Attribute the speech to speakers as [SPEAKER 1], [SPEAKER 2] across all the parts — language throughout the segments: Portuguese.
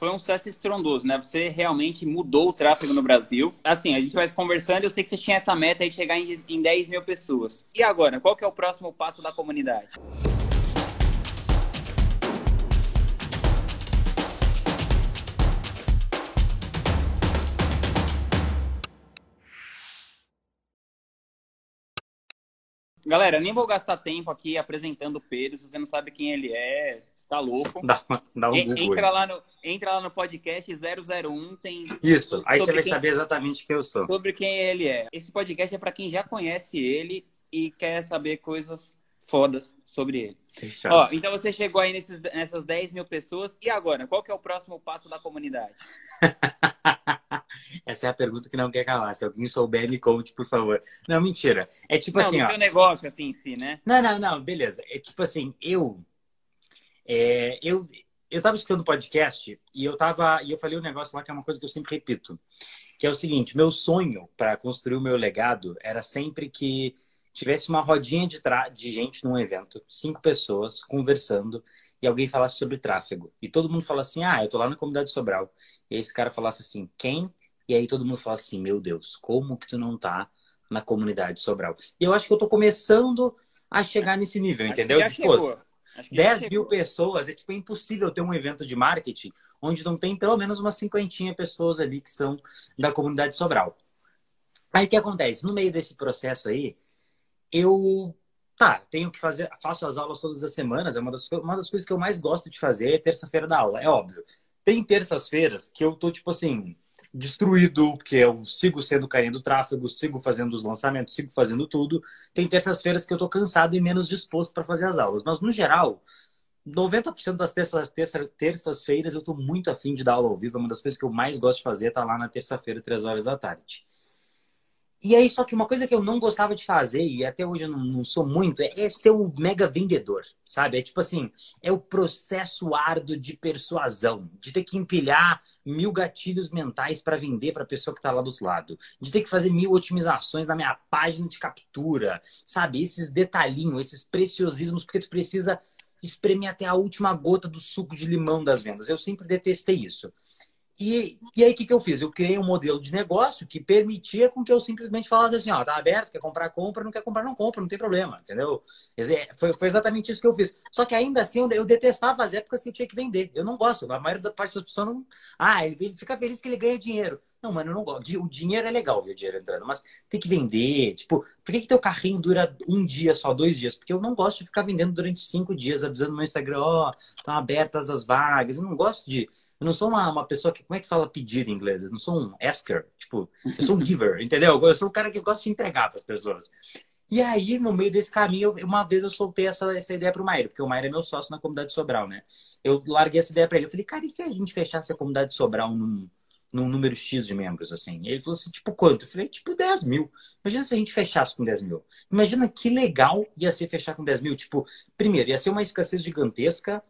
[SPEAKER 1] foi um sucesso estrondoso, né? Você realmente mudou o tráfego no Brasil. Assim, a gente vai conversando, eu sei que você tinha essa meta de chegar em, em 10 mil pessoas. E agora, qual que é o próximo passo da comunidade? Galera, eu nem vou gastar tempo aqui apresentando o Pedro. Se você não sabe quem ele é, está louco.
[SPEAKER 2] Dá, dá um
[SPEAKER 1] entra, lá no, entra lá no podcast 001, tem.
[SPEAKER 2] Isso, aí você vai quem, saber exatamente quem eu sou.
[SPEAKER 1] Sobre quem ele é. Esse podcast é para quem já conhece ele e quer saber coisas fodas sobre ele. Ó, então você chegou aí nesses, nessas 10 mil pessoas. E agora, qual que é o próximo passo da comunidade?
[SPEAKER 2] Essa é a pergunta que não quer calar. Se alguém souber, me conte, por favor. Não, mentira. É tipo não, assim, ó.
[SPEAKER 1] negócio, assim, em si, né?
[SPEAKER 2] Não, não, não. Beleza. É tipo assim, eu... É, eu, eu tava escutando podcast e eu tava... E eu falei um negócio lá que é uma coisa que eu sempre repito. Que é o seguinte, meu sonho para construir o meu legado era sempre que tivesse uma rodinha de, de gente num evento, cinco pessoas conversando, e alguém falasse sobre tráfego. E todo mundo fala assim: ah, eu tô lá na comunidade Sobral. E esse cara falasse assim: quem? E aí todo mundo fala assim: meu Deus, como que tu não tá na comunidade Sobral? E eu acho que eu tô começando a chegar nesse nível, acho entendeu? Tipo, 10 mil pessoas, é tipo é impossível ter um evento de marketing onde não tem pelo menos umas cinquentinha pessoas ali que são da comunidade Sobral. Aí o que acontece? No meio desse processo aí, eu tá, tenho que fazer, faço as aulas todas as semanas, é uma das, uma das coisas que eu mais gosto de fazer é terça-feira da aula, é óbvio. Tem terças-feiras que eu tô, tipo assim, destruído, porque eu sigo sendo carinha do tráfego, sigo fazendo os lançamentos, sigo fazendo tudo. Tem terças-feiras que eu tô cansado e menos disposto para fazer as aulas. Mas, no geral, 90% das terças, terça, terças-feiras eu tô muito afim de dar aula ao vivo. É uma das coisas que eu mais gosto de fazer, tá lá na terça-feira, três horas da tarde. E aí, só que uma coisa que eu não gostava de fazer, e até hoje eu não, não, sou muito, é ser o mega vendedor, sabe? É tipo assim, é o processo árduo de persuasão, de ter que empilhar mil gatilhos mentais para vender para a pessoa que está lá do outro lado, de ter que fazer mil otimizações na minha página de captura, sabe? Esses detalhinhos, esses preciosismos, porque tu precisa espremer até a última gota do suco de limão das vendas. Eu sempre detestei isso. E, e aí, o que, que eu fiz? Eu criei um modelo de negócio que permitia com que eu simplesmente falasse assim, ó, tá aberto, quer comprar, compra, não quer comprar, não compra, não tem problema, entendeu? Foi, foi exatamente isso que eu fiz. Só que ainda assim, eu, eu detestava as épocas que eu tinha que vender. Eu não gosto. A maioria da parte das pessoas não... Ah, ele fica feliz que ele ganha dinheiro. Não, mano, eu não gosto. O dinheiro é legal ver o dinheiro entrando, mas tem que vender. Tipo, por que, que teu carrinho dura um dia só, dois dias? Porque eu não gosto de ficar vendendo durante cinco dias, avisando no meu Instagram, ó, oh, estão abertas as vagas. Eu não gosto de. Eu não sou uma, uma pessoa que. Como é que fala pedir em inglês? Eu não sou um asker. Tipo, eu sou um giver, entendeu? Eu sou um cara que gosta de entregar para as pessoas. E aí, no meio desse caminho, uma vez eu soltei essa, essa ideia pro Maíra, porque o Maíra é meu sócio na comunidade Sobral, né? Eu larguei essa ideia para ele. Eu falei, cara, e se a gente fechasse a comunidade Sobral num num número X de membros, assim. Ele falou assim, tipo, quanto? Eu falei, tipo, 10 mil. Imagina se a gente fechasse com 10 mil. Imagina que legal ia ser fechar com 10 mil. Tipo, primeiro, ia ser uma escassez gigantesca.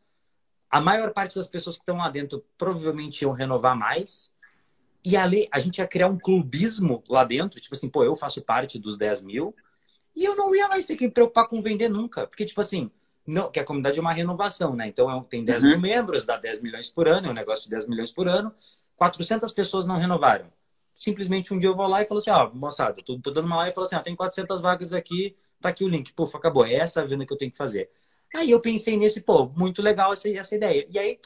[SPEAKER 2] A maior parte das pessoas que estão lá dentro provavelmente iam renovar mais. E ali, a gente ia criar um clubismo lá dentro. Tipo assim, pô, eu faço parte dos 10 mil. E eu não ia mais ter que me preocupar com vender nunca. Porque, tipo assim, não, que a comunidade é uma renovação, né? Então, é tem 10 uhum. mil membros, dá 10 milhões por ano, é um negócio de 10 milhões por ano. 400 pessoas não renovaram. Simplesmente um dia eu vou lá e falo assim, ó, moçada, tô, tô dando uma live e falo assim, ó, tem 400 vagas aqui, tá aqui o link. Puf, acabou. É essa a venda que eu tenho que fazer. Aí eu pensei nesse, pô, muito legal essa, essa ideia. E aí,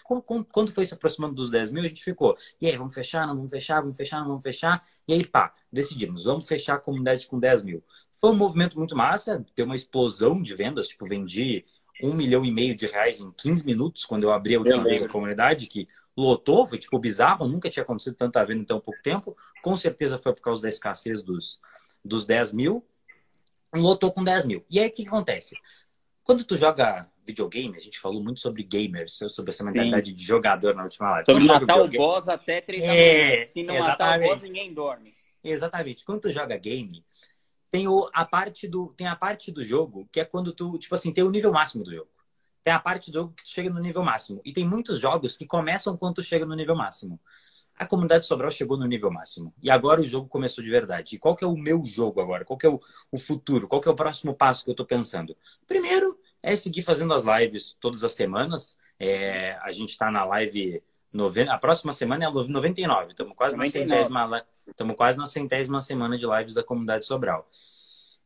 [SPEAKER 2] quando foi se aproximando dos 10 mil, a gente ficou, e aí, vamos fechar, não vamos fechar, vamos fechar, não vamos fechar. E aí, pá, decidimos, vamos fechar a comunidade com 10 mil. Foi um movimento muito massa, deu uma explosão de vendas, tipo, vendi um milhão e meio de reais em 15 minutos, quando eu abri a última vez a comunidade, que lotou, foi tipo bizarro, nunca tinha acontecido tanta venda em tão pouco tempo. Com certeza foi por causa da escassez dos, dos 10 mil. Lotou com 10 mil. E aí o que, que acontece? Quando tu joga videogame, a gente falou muito sobre gamers, sobre essa mentalidade Sim. de jogador na última live.
[SPEAKER 1] Sobre matar o boss até 3 é, Se não exatamente. matar o boss, ninguém dorme.
[SPEAKER 2] Exatamente. Quando tu joga game, tem o, a parte do tem a parte do jogo que é quando tu tipo assim tem o nível máximo do jogo. Tem a parte do jogo que tu chega no nível máximo. E tem muitos jogos que começam quando tu chega no nível máximo. A comunidade Sobral chegou no nível máximo. E agora o jogo começou de verdade. E qual que é o meu jogo agora? Qual que é o, o futuro? Qual que é o próximo passo que eu tô pensando? Primeiro é seguir fazendo as lives todas as semanas. É, a gente está na live Noven... A próxima semana é a 99. Estamos quase, 99. Na centésima... Estamos quase na centésima semana de lives da comunidade Sobral.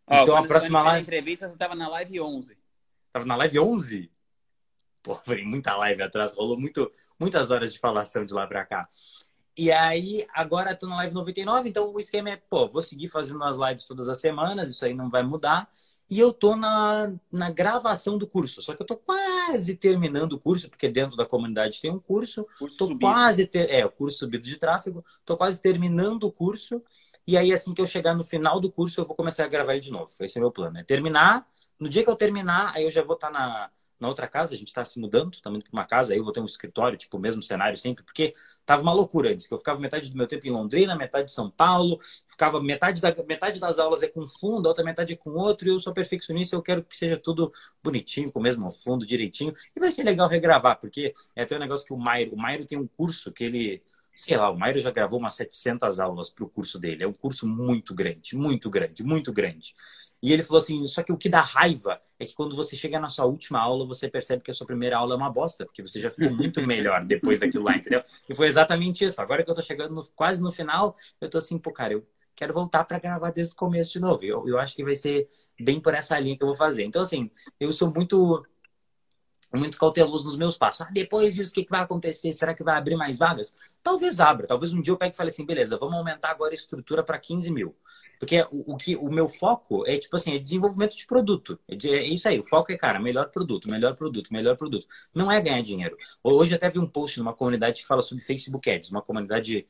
[SPEAKER 1] Oh, então a próxima live. entrevista você estava na live 11.
[SPEAKER 2] Estava na live 11? Pô, foi muita live atrás, rolou muito, muitas horas de falação de lá para cá. E aí, agora tô na live 99, então o esquema é, pô, vou seguir fazendo as lives todas as semanas, isso aí não vai mudar. E eu tô na, na gravação do curso, só que eu tô quase terminando o curso, porque dentro da comunidade tem um curso. curso tô subido. quase ter, é, o curso subido de tráfego, tô quase terminando o curso. E aí, assim que eu chegar no final do curso, eu vou começar a gravar ele de novo. Esse é meu plano, é terminar. No dia que eu terminar, aí eu já vou estar tá na, na outra casa, a gente está se mudando, indo para uma casa, aí eu vou ter um escritório, tipo, o mesmo cenário sempre, porque tava uma loucura antes, que eu ficava metade do meu tempo em Londrina, metade de São Paulo, ficava metade, da, metade das aulas é com fundo, a outra metade é com outro, e eu sou perfeccionista, eu quero que seja tudo bonitinho, com o mesmo fundo, direitinho, e vai ser legal regravar, porque é até um negócio que o Mairo, o Mairo tem um curso que ele sei lá, o Mairo já gravou umas 700 aulas para o curso dele. É um curso muito grande, muito grande, muito grande. E ele falou assim: só que o que dá raiva é que quando você chega na sua última aula, você percebe que a sua primeira aula é uma bosta, porque você já ficou muito melhor depois daquilo lá, entendeu? E foi exatamente isso. Agora que eu tô chegando no, quase no final, eu tô assim, pô, cara, eu quero voltar para gravar desde o começo de novo. Eu, eu acho que vai ser bem por essa linha que eu vou fazer. Então, assim, eu sou muito muito cauteloso nos meus passos. Ah, depois disso, o que, vai acontecer? Será que vai abrir mais vagas? Talvez abra. Talvez um dia eu pegue e fale assim, beleza, vamos aumentar agora a estrutura para 15 mil. Porque o, o, que, o meu foco é, tipo assim, é desenvolvimento de produto. É, é, isso aí. O foco é, cara, melhor produto, melhor produto, melhor produto. Não é ganhar dinheiro. Hoje até vi um post numa comunidade que fala sobre Facebook Ads, uma comunidade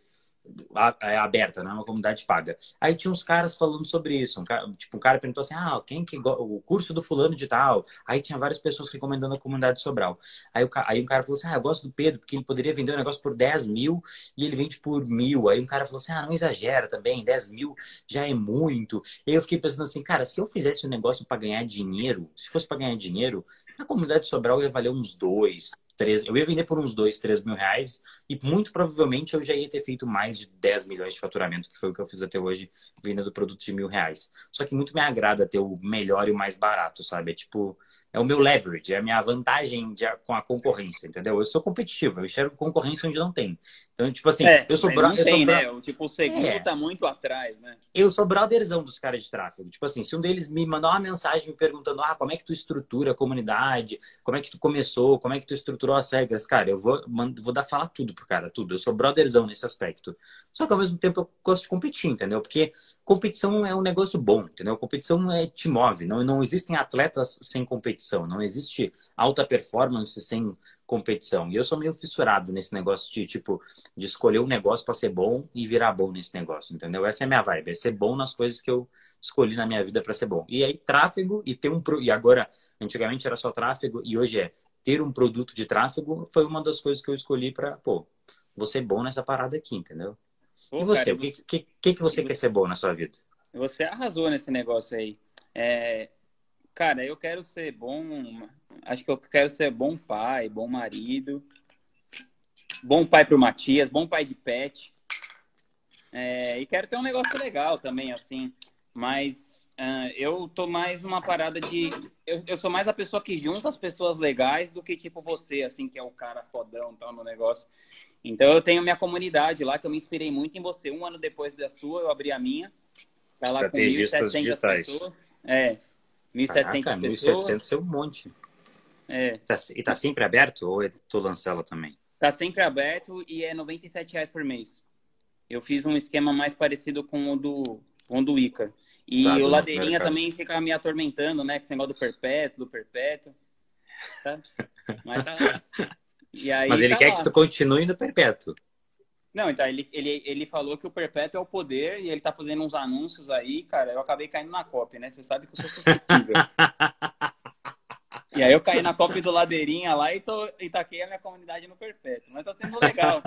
[SPEAKER 2] aberta, não é uma comunidade paga. Aí tinha uns caras falando sobre isso. Um cara, tipo, um cara perguntou assim: ah, quem que o curso do fulano de tal? Aí tinha várias pessoas recomendando a comunidade Sobral. Aí, o, aí um cara falou assim: ah, eu gosto do Pedro, porque ele poderia vender um negócio por 10 mil e ele vende por mil. Aí um cara falou assim: ah, não exagera também, 10 mil já é muito. E aí eu fiquei pensando assim, cara, se eu fizesse um negócio para ganhar dinheiro, se fosse para ganhar dinheiro, a comunidade Sobral ia valer uns dois, três. Eu ia vender por uns dois, três mil reais e muito provavelmente eu já ia ter feito mais de 10 milhões de faturamento, que foi o que eu fiz até hoje, vendendo produto de mil reais. Só que muito me agrada ter o melhor e o mais barato, sabe? É tipo, é o meu leverage, é a minha vantagem de, com a concorrência, entendeu? Eu sou competitivo, eu enxergo concorrência onde não tem. Então, tipo assim,
[SPEAKER 1] é,
[SPEAKER 2] eu sou
[SPEAKER 1] brother. Não tem, né? Tipo, o segundo é. tá muito atrás, né?
[SPEAKER 2] Eu sou brotherzão dos caras de tráfego. Tipo assim, se um deles me mandar uma mensagem me perguntando, ah, como é que tu estrutura a comunidade, como é que tu começou, como é que tu estruturou as regras, cara, eu vou, vou dar falar tudo pro cara, tudo. Eu sou brotherzão nesse aspecto. Só que ao mesmo tempo eu gosto de competir, entendeu? Porque competição é um negócio bom, entendeu? Competição é, te move. Não, não existem atletas sem competição. Não existe alta performance sem competição. E eu sou meio fissurado nesse negócio de, tipo, de escolher um negócio para ser bom e virar bom nesse negócio, entendeu? Essa é a minha vibe, é ser bom nas coisas que eu escolhi na minha vida para ser bom. E aí, tráfego e ter um... E agora, antigamente era só tráfego e hoje é ter um produto de tráfego foi uma das coisas que eu escolhi para, pô, vou ser bom nessa parada aqui, entendeu? Pô, e você, o que, que, que, que você quer ser bom na sua vida?
[SPEAKER 1] Você arrasou nesse negócio aí. É, cara, eu quero ser bom. Acho que eu quero ser bom pai, bom marido, bom pai pro Matias, bom pai de pet. É, e quero ter um negócio legal também, assim. Mas Uh, eu tô mais numa parada de. Eu, eu, sou mais a pessoa que junta as pessoas legais do que tipo você, assim, que é o cara fodão tal no negócio. Então eu tenho minha comunidade lá, que eu me inspirei muito em você. Um ano depois da sua, eu abri a minha. Tá lá com 1.700 pessoas. É. 1.700 Caraca, pessoas. 1.700
[SPEAKER 2] é um monte.
[SPEAKER 1] É.
[SPEAKER 2] Tá, e tá sempre aberto ou é tu lança ela também?
[SPEAKER 1] Tá sempre aberto e é 97 reais por mês. Eu fiz um esquema mais parecido com o do, com o do Ica. E tá, o Ladeirinha também fica me atormentando, né? Com esse negócio do perpétuo, do perpétuo. Tá? Mas, tá...
[SPEAKER 2] Mas ele tá quer lá. que tu continue no perpétuo.
[SPEAKER 1] Não, então ele, ele, ele falou que o perpétuo é o poder e ele tá fazendo uns anúncios aí, cara. Eu acabei caindo na cópia, né? Você sabe que eu sou suscetível. e aí eu caí na cópia do Ladeirinha lá e, tô, e taquei a minha comunidade no perpétuo. Mas tá sendo legal.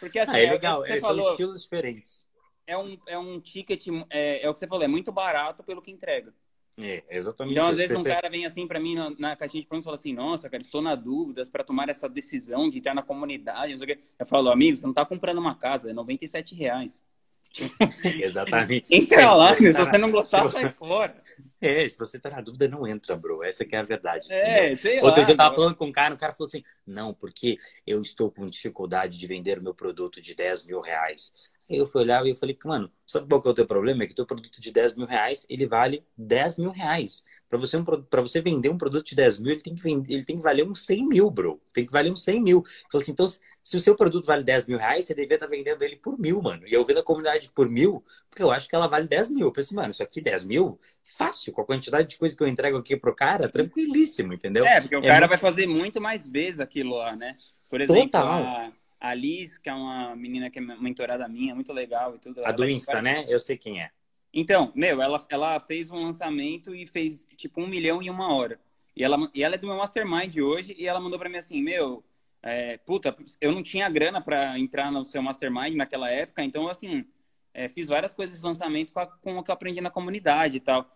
[SPEAKER 1] Porque assim,
[SPEAKER 2] ah, é, é legal, é, falou, são estilos diferentes
[SPEAKER 1] é um, é um ticket, é, é o que você falou, é muito barato pelo que entrega.
[SPEAKER 2] É, exatamente.
[SPEAKER 1] Então, às vezes, um cara vem assim para mim na, na caixinha de pronto e fala assim: Nossa, cara, estou na dúvida para tomar essa decisão de entrar na comunidade. Não sei o quê. Eu falo, amigo, você não está comprando uma casa, é 97 reais.
[SPEAKER 2] Exatamente.
[SPEAKER 1] Entra lá, se você não gostar, sai fora.
[SPEAKER 2] É, se você tá na dúvida, não entra, bro. Essa que é a verdade.
[SPEAKER 1] É, sei
[SPEAKER 2] Outro
[SPEAKER 1] lá,
[SPEAKER 2] dia eu tava
[SPEAKER 1] bro.
[SPEAKER 2] falando com um cara, o cara falou assim: não, porque eu estou com dificuldade de vender o meu produto de 10 mil reais. Aí eu fui olhar e eu falei, mano, sabe qual que é o teu problema? É que teu produto de 10 mil reais, ele vale 10 mil reais. Para você, um, pra você vender um produto de 10 mil, ele tem, que vender, ele tem que valer uns 100 mil, bro. Tem que valer uns 100 mil. Assim, então, se o seu produto vale 10 mil reais, você deveria estar vendendo ele por mil, mano. E eu vendo a comunidade por mil, porque eu acho que ela vale 10 mil. Eu pensei, mano, isso aqui 10 mil, fácil, com a quantidade de coisa que eu entrego aqui pro cara, tranquilíssimo, entendeu?
[SPEAKER 1] É, porque o
[SPEAKER 2] É
[SPEAKER 1] cara
[SPEAKER 2] muito-
[SPEAKER 1] vai fazer muito mais vezes aquilo lá, né? Por exemplo,
[SPEAKER 2] Total.
[SPEAKER 1] a, a Liz, que é uma menina que é mentorada minha, muito legal e tudo.
[SPEAKER 2] A
[SPEAKER 1] ela
[SPEAKER 2] do
[SPEAKER 1] vai-
[SPEAKER 2] Insta, né? Eu sei quem é.
[SPEAKER 1] Então, meu, ela, ela fez um lançamento e fez tipo um milhão em uma hora. E ela, e ela é do meu mastermind hoje e ela mandou pra mim assim, meu, é, puta, eu não tinha grana pra entrar no seu mastermind naquela época, então assim, é, fiz várias coisas de lançamento com, a- com o que eu aprendi na comunidade e tal.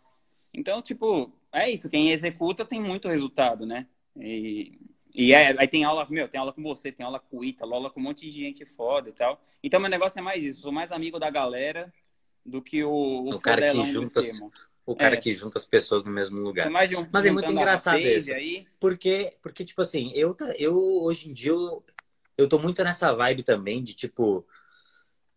[SPEAKER 1] Então, tipo, é isso, quem executa tem muito resultado, né? E, e é- aí tem aula, meu, tem aula com você, tem aula com o Ítalo, aula com um monte de gente foda e tal. Então, meu negócio é mais isso, sou mais amigo da galera do que o, o,
[SPEAKER 2] O cara que junta. O cara
[SPEAKER 1] É.
[SPEAKER 2] que junta as pessoas no mesmo lugar.
[SPEAKER 1] De um,
[SPEAKER 2] Mas é muito engraçado isso.
[SPEAKER 1] Aí.
[SPEAKER 2] Porque, porque tipo assim, eu, eu hoje em dia, eu, eu tô muito nessa vibe também de, tipo,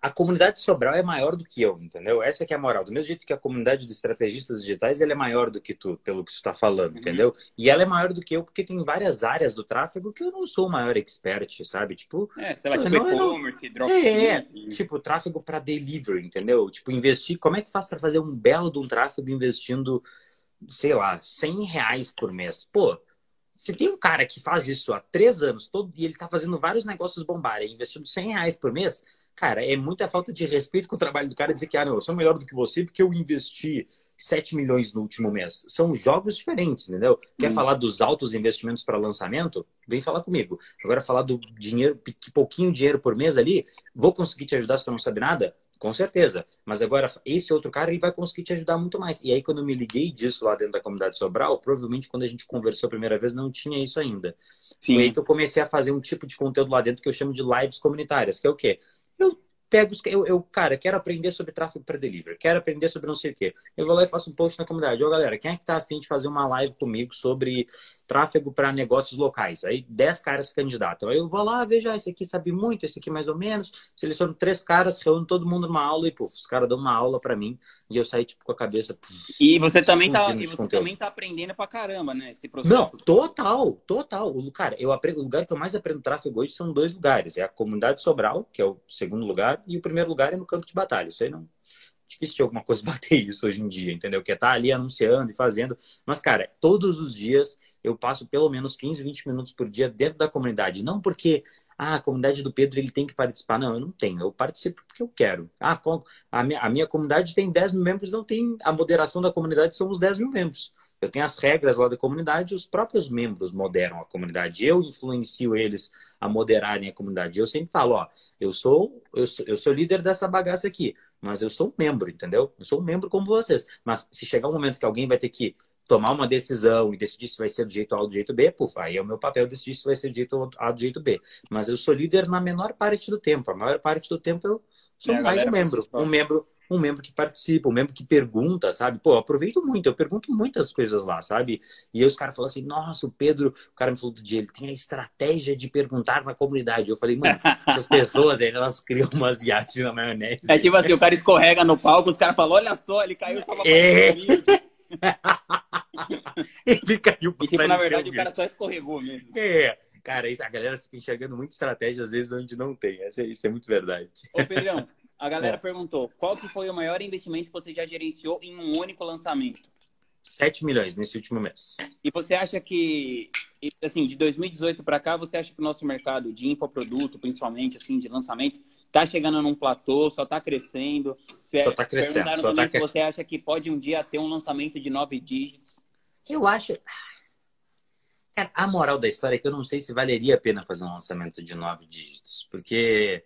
[SPEAKER 2] a comunidade de Sobral é maior do que eu, entendeu? Essa que é a moral. Do mesmo jeito que a comunidade de estrategistas digitais, ela é maior do que tu, pelo que tu tá falando,
[SPEAKER 1] Uhum.
[SPEAKER 2] entendeu? E ela é maior do que eu porque tem várias áreas do tráfego que eu não sou o maior expert, sabe? Tipo,
[SPEAKER 1] É, sei lá, tipo
[SPEAKER 2] não, eu não-
[SPEAKER 1] e-commerce,
[SPEAKER 2] é,
[SPEAKER 1] dropshipping.
[SPEAKER 2] tipo, tráfego para delivery, entendeu? Tipo, investir. Como é que faz para fazer um belo de um tráfego investindo, sei lá, 100 reais por mês? Pô, se tem um cara que faz isso há três anos todo e ele tá fazendo vários negócios bombarem, investindo 100 reais por mês, cara, é muita falta de respeito com o trabalho do cara dizer que, ah, não, eu sou melhor do que você porque eu investi 7 milhões no último mês. São jogos diferentes, entendeu? Quer
[SPEAKER 1] Hum.
[SPEAKER 2] falar dos altos investimentos para lançamento? Vem falar comigo. Agora, falar do dinheiro, que pouquinho dinheiro por mês ali, vou conseguir te ajudar se tu não sabe nada? Com certeza. Mas agora, esse outro cara, ele vai conseguir te ajudar muito mais. E aí, quando eu me liguei disso lá dentro da comunidade Sobral, provavelmente quando a gente conversou a primeira vez, não tinha isso ainda. Foi aí
[SPEAKER 1] Sim.
[SPEAKER 2] que eu comecei a fazer um tipo de conteúdo lá dentro que eu chamo de lives comunitárias, que é o quê? Eu pego os. Eu, eu cara, quero aprender sobre tráfego para delivery, quero aprender sobre não sei o quê. Eu vou lá e faço um post na comunidade. Ô, galera, quem é que tá afim de fazer uma live comigo sobre tráfego para negócios locais? Aí 10 caras se candidatam. Aí eu vou lá, vejo, ah, esse aqui sabe muito, esse aqui mais ou menos. Seleciono três caras, reúno todo mundo numa aula e, puf, os caras dão uma aula para mim. E eu saí, tipo, com a cabeça.
[SPEAKER 1] E você também tá, e você
[SPEAKER 2] conteúdo.
[SPEAKER 1] também tá aprendendo pra caramba, né? Esse processo.
[SPEAKER 2] Não, total, total. Cara, eu aprendo, o lugar que eu mais aprendo tráfego hoje são dois lugares. É a comunidade Sobral, que é o segundo lugar, e o primeiro lugar é no campo de batalha. Isso aí não. Difícil de alguma coisa bater isso hoje em dia, entendeu? Que é estar ali anunciando e fazendo. Mas, cara, todos os dias eu passo pelo menos 15, 20 minutos por dia dentro da comunidade. Não porque ah, a comunidade do Pedro ele tem que participar. Não, eu não tenho. Eu participo porque eu quero. Ah, a minha, a minha comunidade tem 10 mil membros, não tem. A moderação da comunidade são os 10 mil membros. Eu tenho as regras lá da comunidade, os próprios membros moderam a comunidade. Eu influencio eles a moderarem a comunidade. Eu sempre falo, ó, eu sou, eu sou, eu sou líder dessa bagaça aqui, mas eu sou um membro, entendeu? Eu sou um membro como vocês. Mas se chegar um momento que alguém vai ter que tomar uma decisão e decidir se vai ser do jeito A ou do jeito B, puf, aí é o meu papel decidir se vai ser do jeito A ou do jeito B. Mas eu sou líder na menor parte do tempo. A maior parte do tempo eu sou
[SPEAKER 1] É,
[SPEAKER 2] mais um membro. Um membro um membro que participa, um membro que pergunta, sabe? Pô, eu aproveito muito, eu pergunto muitas coisas lá, sabe? E aí os caras falam assim, nossa, o Pedro, o cara me falou do dia, ele tem a estratégia de perguntar na comunidade. Eu falei, mano, essas pessoas, aí, elas criam umas viagens na maionese.
[SPEAKER 1] É tipo assim, o cara escorrega no palco, os caras falam, olha só, ele caiu só pra
[SPEAKER 2] É. ele caiu
[SPEAKER 1] E tipo, na verdade, o cara só escorregou mesmo.
[SPEAKER 2] É, cara, isso, a galera fica enxergando muita estratégia às vezes onde não tem. Essa, isso é muito verdade.
[SPEAKER 1] Ô, Pedrão, a galera
[SPEAKER 2] É.
[SPEAKER 1] perguntou, qual que foi o maior investimento que você já gerenciou em um único lançamento?
[SPEAKER 2] 7 milhões nesse último mês.
[SPEAKER 1] E você acha que, assim, de 2018 para cá, você acha que o nosso mercado de infoproduto, principalmente, assim, de lançamentos, tá chegando num platô, só tá crescendo? Você
[SPEAKER 2] Só tá crescendo, só tá
[SPEAKER 1] se você acha que pode um dia ter um lançamento de nove dígitos.
[SPEAKER 2] Eu acho. Cara, a moral da história é que eu não sei se valeria a pena fazer um lançamento de nove dígitos. Porque.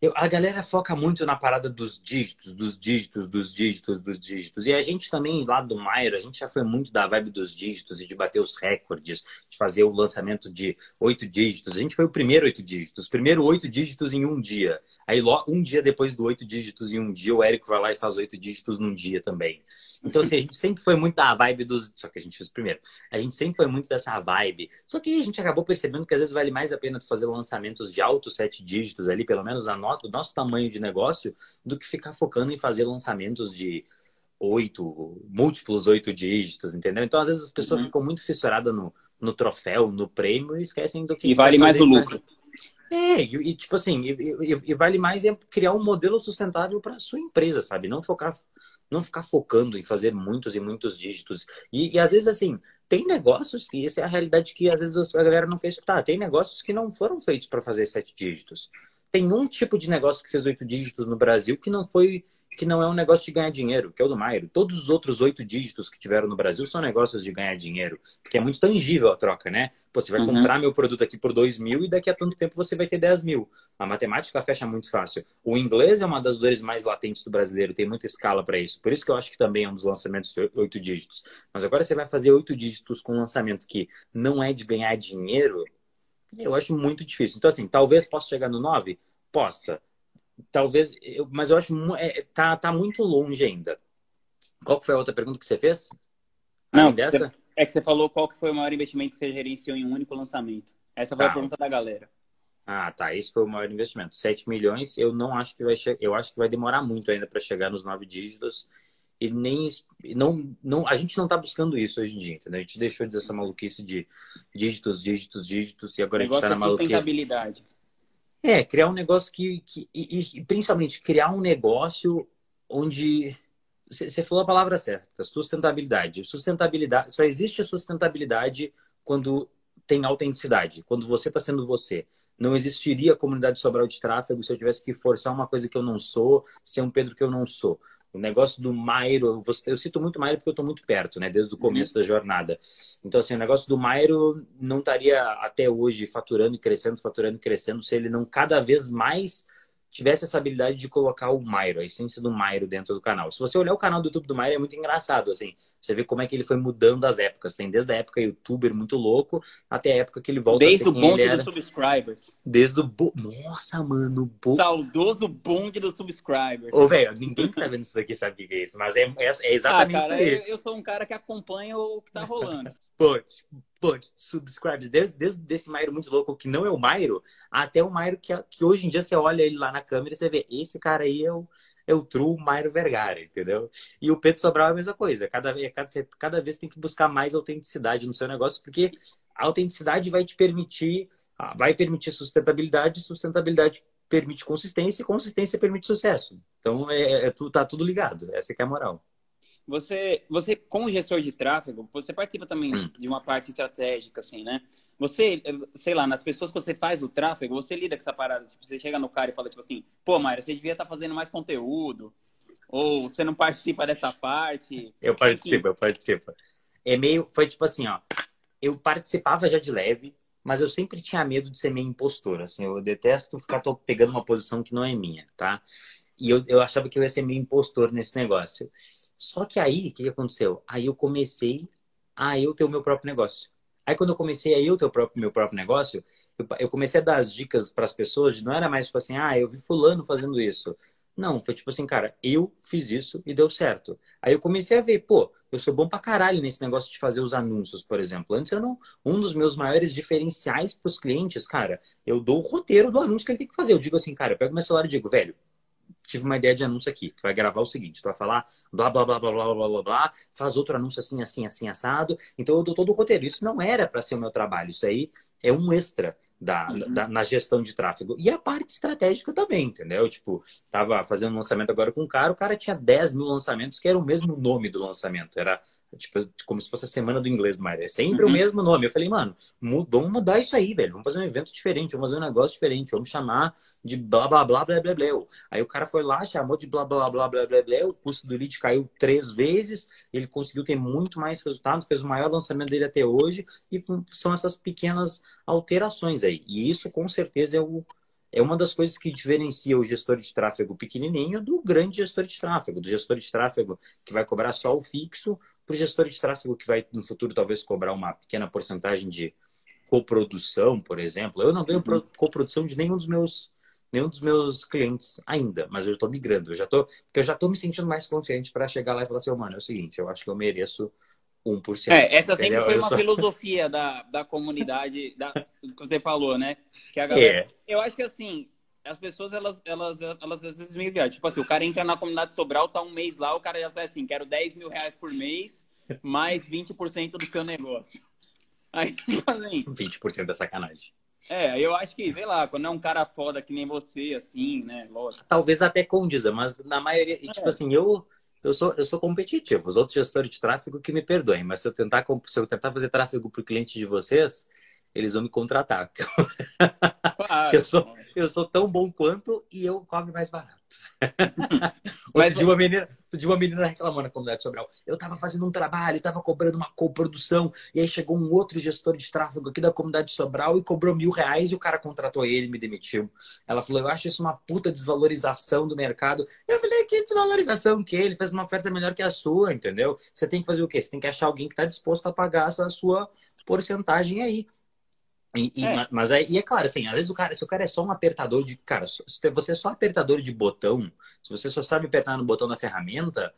[SPEAKER 2] Eu, a galera foca muito na parada dos dígitos, dos dígitos, dos dígitos, dos dígitos. E a gente também, lá do Mairo, a gente já foi muito da vibe dos dígitos e de bater os recordes, de fazer o lançamento de oito dígitos. A gente foi o primeiro oito dígitos, primeiro oito dígitos em um dia. Aí, um dia depois do oito dígitos em um dia, o Érico vai lá e faz oito dígitos num dia também. Então, assim, a gente sempre foi muito da vibe dos. Só que a gente fez primeiro. A gente sempre foi muito dessa vibe. Só que a gente acabou percebendo que às vezes vale mais a pena fazer lançamentos de altos sete dígitos ali, pelo menos a nosso, o nosso tamanho de negócio, do que ficar focando em fazer lançamentos de oito, múltiplos oito dígitos, entendeu? Então, às vezes, as pessoas uhum. ficam muito fissuradas no, no troféu, no prêmio e esquecem do que.
[SPEAKER 1] E vale mais o lucro.
[SPEAKER 2] É, e, e, tipo assim, e, e, vale mais é criar um modelo sustentável para sua empresa, sabe? Não focar, não ficar focando em fazer muitos e muitos dígitos. E, e às vezes, assim, tem negócios que essa é a realidade que às vezes a galera não quer escutar. Tem negócios que não foram feitos para fazer sete dígitos tem um tipo de negócio que fez oito dígitos no Brasil que não foi que não é um negócio de ganhar dinheiro, que é o do Mairo. Todos os outros oito dígitos que tiveram no Brasil são negócios de ganhar dinheiro, porque é muito tangível a troca, né? Pô, você vai uhum. comprar meu produto aqui por dois mil e daqui a tanto tempo você vai ter dez mil. A matemática fecha muito fácil. O inglês é uma das dores mais latentes do brasileiro, tem muita escala para isso. Por isso que eu acho que também é um dos lançamentos oito dígitos. Mas agora você vai fazer oito dígitos com um lançamento que não é de ganhar dinheiro, eu acho muito difícil. Então, assim, talvez possa chegar no 9? Possa. Talvez, eu, mas eu acho é, tá, tá muito longe ainda. Qual foi a outra pergunta que você fez?
[SPEAKER 1] Não, dessa? Você, é que você falou qual que foi o maior investimento que você gerenciou em um único lançamento. Essa foi tá. a pergunta da galera.
[SPEAKER 2] Ah, tá. Esse foi o maior investimento. 7 milhões, eu não acho que vai chegar. Eu acho que vai demorar muito ainda para chegar nos nove dígitos. E nem. Não, não, a gente não está buscando isso hoje em dia, entendeu? A gente deixou dessa maluquice de dígitos, dígitos, dígitos, e agora a gente está na maluquice.
[SPEAKER 1] Sustentabilidade.
[SPEAKER 2] É, criar um negócio que. que e, e principalmente criar um negócio onde. Você falou a palavra certa, sustentabilidade. Sustentabilidade. Só existe a sustentabilidade quando tem autenticidade, quando você está sendo você. Não existiria a comunidade Sobral de tráfego se eu tivesse que forçar uma coisa que eu não sou, ser um Pedro que eu não sou. O negócio do Mairo, eu cito muito Mairo porque eu estou muito perto, né? Desde o começo uhum. da jornada. Então, assim, o negócio do Mairo não estaria até hoje faturando e crescendo, faturando e crescendo, se ele não cada vez mais tivesse essa habilidade de colocar o Mairo, a essência do Mairo dentro do canal. Se você olhar o canal do YouTube do Mairo, é muito engraçado, assim. Você vê como é que ele foi mudando as épocas. Tem desde a época youtuber muito louco, até a época que ele volta
[SPEAKER 1] desde a ser o bonde dos subscribers.
[SPEAKER 2] Desde o... Bo... Nossa, mano.
[SPEAKER 1] Bo... Saudoso bonde dos subscribers.
[SPEAKER 2] Ô, velho, ninguém que tá vendo isso aqui sabe o que é isso, mas é, é, é exatamente ah,
[SPEAKER 1] cara,
[SPEAKER 2] isso aí.
[SPEAKER 1] Eu, eu, sou um cara que acompanha o que tá rolando.
[SPEAKER 2] Pô, pô, subscribes, desde, desde desse Mairo muito louco, que não é o Mairo, até o Mairo que, que hoje em dia você olha ele lá na câmera e você vê, esse cara aí é o, é o true Mairo Vergara, entendeu? E o Pedro Sobral é a mesma coisa. Cada, cada, cada vez tem que buscar mais autenticidade no seu negócio, porque a autenticidade vai te permitir, ah, vai permitir sustentabilidade, sustentabilidade permite consistência, e consistência permite sucesso. Então, é, é, é tá tudo ligado. Essa é a moral.
[SPEAKER 1] Você, você, como gestor de tráfego, você participa também de uma parte estratégica, assim, né? Você, sei lá, nas pessoas que você faz o tráfego, você lida com essa parada. Tipo, você chega no cara e fala, tipo assim, pô, Mayra, você devia estar tá fazendo mais conteúdo. Ou você não participa dessa parte.
[SPEAKER 2] Eu participo, eu participo. É meio, foi tipo assim, ó. Eu participava já de leve, mas eu sempre tinha medo de ser meio impostor, assim. Eu detesto ficar pegando uma posição que não é minha, tá? E eu, eu achava que eu ia ser meio impostor nesse negócio. Só que aí, o que aconteceu? Aí eu comecei a eu ter o meu próprio negócio. Aí quando eu comecei a eu ter o próprio, meu próprio negócio, eu, eu comecei a dar as dicas para as pessoas, não era mais tipo assim, ah, eu vi fulano fazendo isso. Não, foi tipo assim, cara, eu fiz isso e deu certo. Aí eu comecei a ver, pô, eu sou bom pra caralho nesse negócio de fazer os anúncios, por exemplo. Antes eu não. Um dos meus maiores diferenciais pros clientes, cara, eu dou o roteiro do anúncio que ele tem que fazer. Eu digo assim, cara, eu pego meu celular e digo, velho, tive uma ideia de anúncio aqui. Tu vai gravar o seguinte, tu vai falar blá, blá, blá, blá, blá, blá, blá, blá faz outro anúncio assim, assim, assim, assado. Então eu dou todo o roteiro. Isso não era para ser o meu trabalho. Isso aí é um extra da, uhum. da, na gestão de tráfego. E a parte estratégica também, entendeu? Tipo, tava fazendo um lançamento agora com um cara, o cara tinha 10 mil lançamentos que era o mesmo nome do lançamento. Era tipo como se fosse a semana do inglês, mas é sempre uhum. o mesmo nome. Eu falei, mano, vamos mudar isso aí, velho. Vamos fazer um evento diferente, vamos fazer um negócio diferente, vamos chamar de blá blá blá blá blá blá. Aí o cara foi lá, chamou de blá blá blá blá blá blá, o custo do lead caiu três vezes, ele conseguiu ter muito mais resultado, fez o maior lançamento dele até hoje, e são essas pequenas alterações aí. E isso com certeza é o, é uma das coisas que diferencia o gestor de tráfego pequenininho do grande gestor de tráfego, do gestor de tráfego que vai cobrar só o fixo, para o gestor de tráfego que vai no futuro talvez cobrar uma pequena porcentagem de coprodução, por exemplo. Eu não ganho uhum. coprodução de nenhum dos meus nenhum dos meus clientes ainda, mas eu estou migrando. Eu já tô, porque eu já estou me sentindo mais confiante para chegar lá e falar assim, oh, mano, é o seguinte, eu acho que eu mereço 1%.
[SPEAKER 1] É, essa sempre entendeu? foi uma só... filosofia da, da comunidade, da, que você falou, né? Que a galera, é. Eu acho que assim, as pessoas, elas, elas, elas às vezes meio viajam. Tipo assim, o cara entra na comunidade Sobral, tá um mês lá, o cara já sai assim, quero 10 mil reais por mês, mais 20% do seu negócio. Aí, tipo assim...
[SPEAKER 2] 20% é sacanagem.
[SPEAKER 1] É, eu acho que, sei lá, quando é um cara foda que nem você, assim, né? Lógico.
[SPEAKER 2] Talvez até condiza, mas na maioria, é. tipo assim, eu, eu, sou, eu sou competitivo. Os outros gestores de tráfego que me perdoem, mas se eu tentar, se eu tentar fazer tráfego para o cliente de vocês, eles vão me contratar. Claro. eu, sou, eu sou tão bom quanto e eu cobro mais barato. Mas de uma menina, de uma menina reclamando na comunidade Sobral. Eu tava fazendo um trabalho, tava cobrando uma coprodução, e aí chegou um outro gestor de tráfego aqui da comunidade Sobral e cobrou mil reais e o cara contratou ele e me demitiu. Ela falou: Eu acho isso uma puta desvalorização do mercado. Eu falei: Que desvalorização que ele fez uma oferta melhor que a sua, entendeu? Você tem que fazer o quê? Você tem que achar alguém que tá disposto a pagar essa sua porcentagem aí. E, e, é. Mas é, e é claro, assim, às vezes o cara, se o cara é só um apertador de. Cara, se você é só apertador de botão, se você só sabe apertar no botão da ferramenta,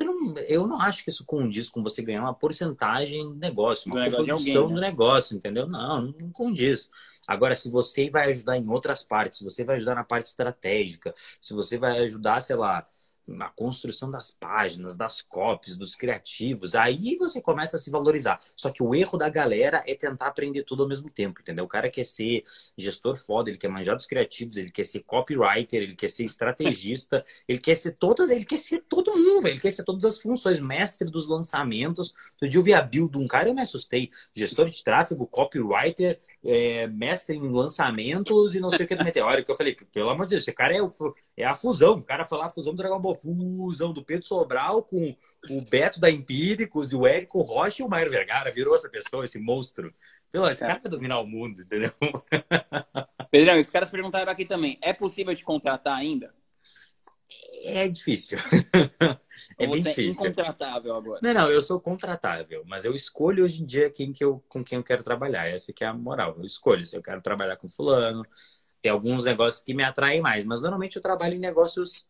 [SPEAKER 2] não, eu não acho que isso condiz com você ganhar uma porcentagem do negócio, uma produção né? do negócio, entendeu? Não, não condiz. Agora, se você vai ajudar em outras partes, se você vai ajudar na parte estratégica, se você vai ajudar, sei lá, na construção das páginas, das copies, dos criativos, aí você começa a se valorizar. Só que o erro da galera é tentar aprender tudo ao mesmo tempo, entendeu? O cara quer ser gestor foda, ele quer manjar dos criativos, ele quer ser copywriter, ele quer ser estrategista, ele quer ser todas, ele quer ser todo mundo, ele quer ser todas as funções, mestre dos lançamentos. Do dia eu vi a build de um cara, eu me assustei. Gestor de tráfego, copywriter, é, mestre em lançamentos e não sei o que do Meteórico. Eu falei, pelo amor de Deus, esse cara é, o, é a fusão. O cara foi lá a fusão do Dragon Ball fusão do Pedro Sobral com o Beto da Empíricos e o Érico Rocha e o Mário Vergara. Virou essa pessoa, esse monstro. Pelo, esse cara vai dominar o mundo, entendeu?
[SPEAKER 1] Pedrão, os caras perguntaram aqui também. É possível te contratar ainda?
[SPEAKER 2] É difícil. é bem é difícil.
[SPEAKER 1] É incontratável agora.
[SPEAKER 2] Não, não, eu sou contratável, mas eu escolho hoje em dia quem que eu, com quem eu quero trabalhar. Essa que é a moral. Eu escolho se eu quero trabalhar com fulano. Tem alguns negócios que me atraem mais, mas normalmente eu trabalho em negócios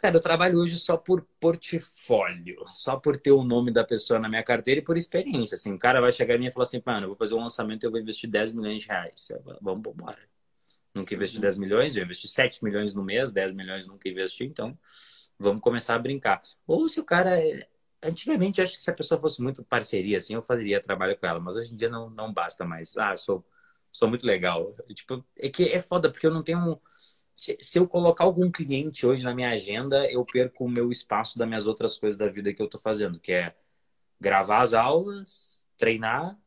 [SPEAKER 2] Cara, eu trabalho hoje só por portfólio, só por ter o nome da pessoa na minha carteira e por experiência. Assim, o cara vai chegar em mim e falar assim, mano, eu vou fazer um lançamento e eu vou investir 10 milhões de reais. Vamos embora. Nunca investi 10 uhum. milhões, eu investi 7 milhões no mês, 10 milhões nunca investi, então vamos começar a brincar. Ou se o cara. Antigamente, eu acho que se a pessoa fosse muito parceria, assim, eu faria trabalho com ela, mas hoje em dia não, não basta mais. Ah, sou, sou muito legal. Tipo, é que é foda, porque eu não tenho. Um se, se, eu colocar algum cliente hoje na minha agenda, eu perco o meu espaço das minhas outras coisas da vida que eu tô fazendo, que é gravar as aulas, treinar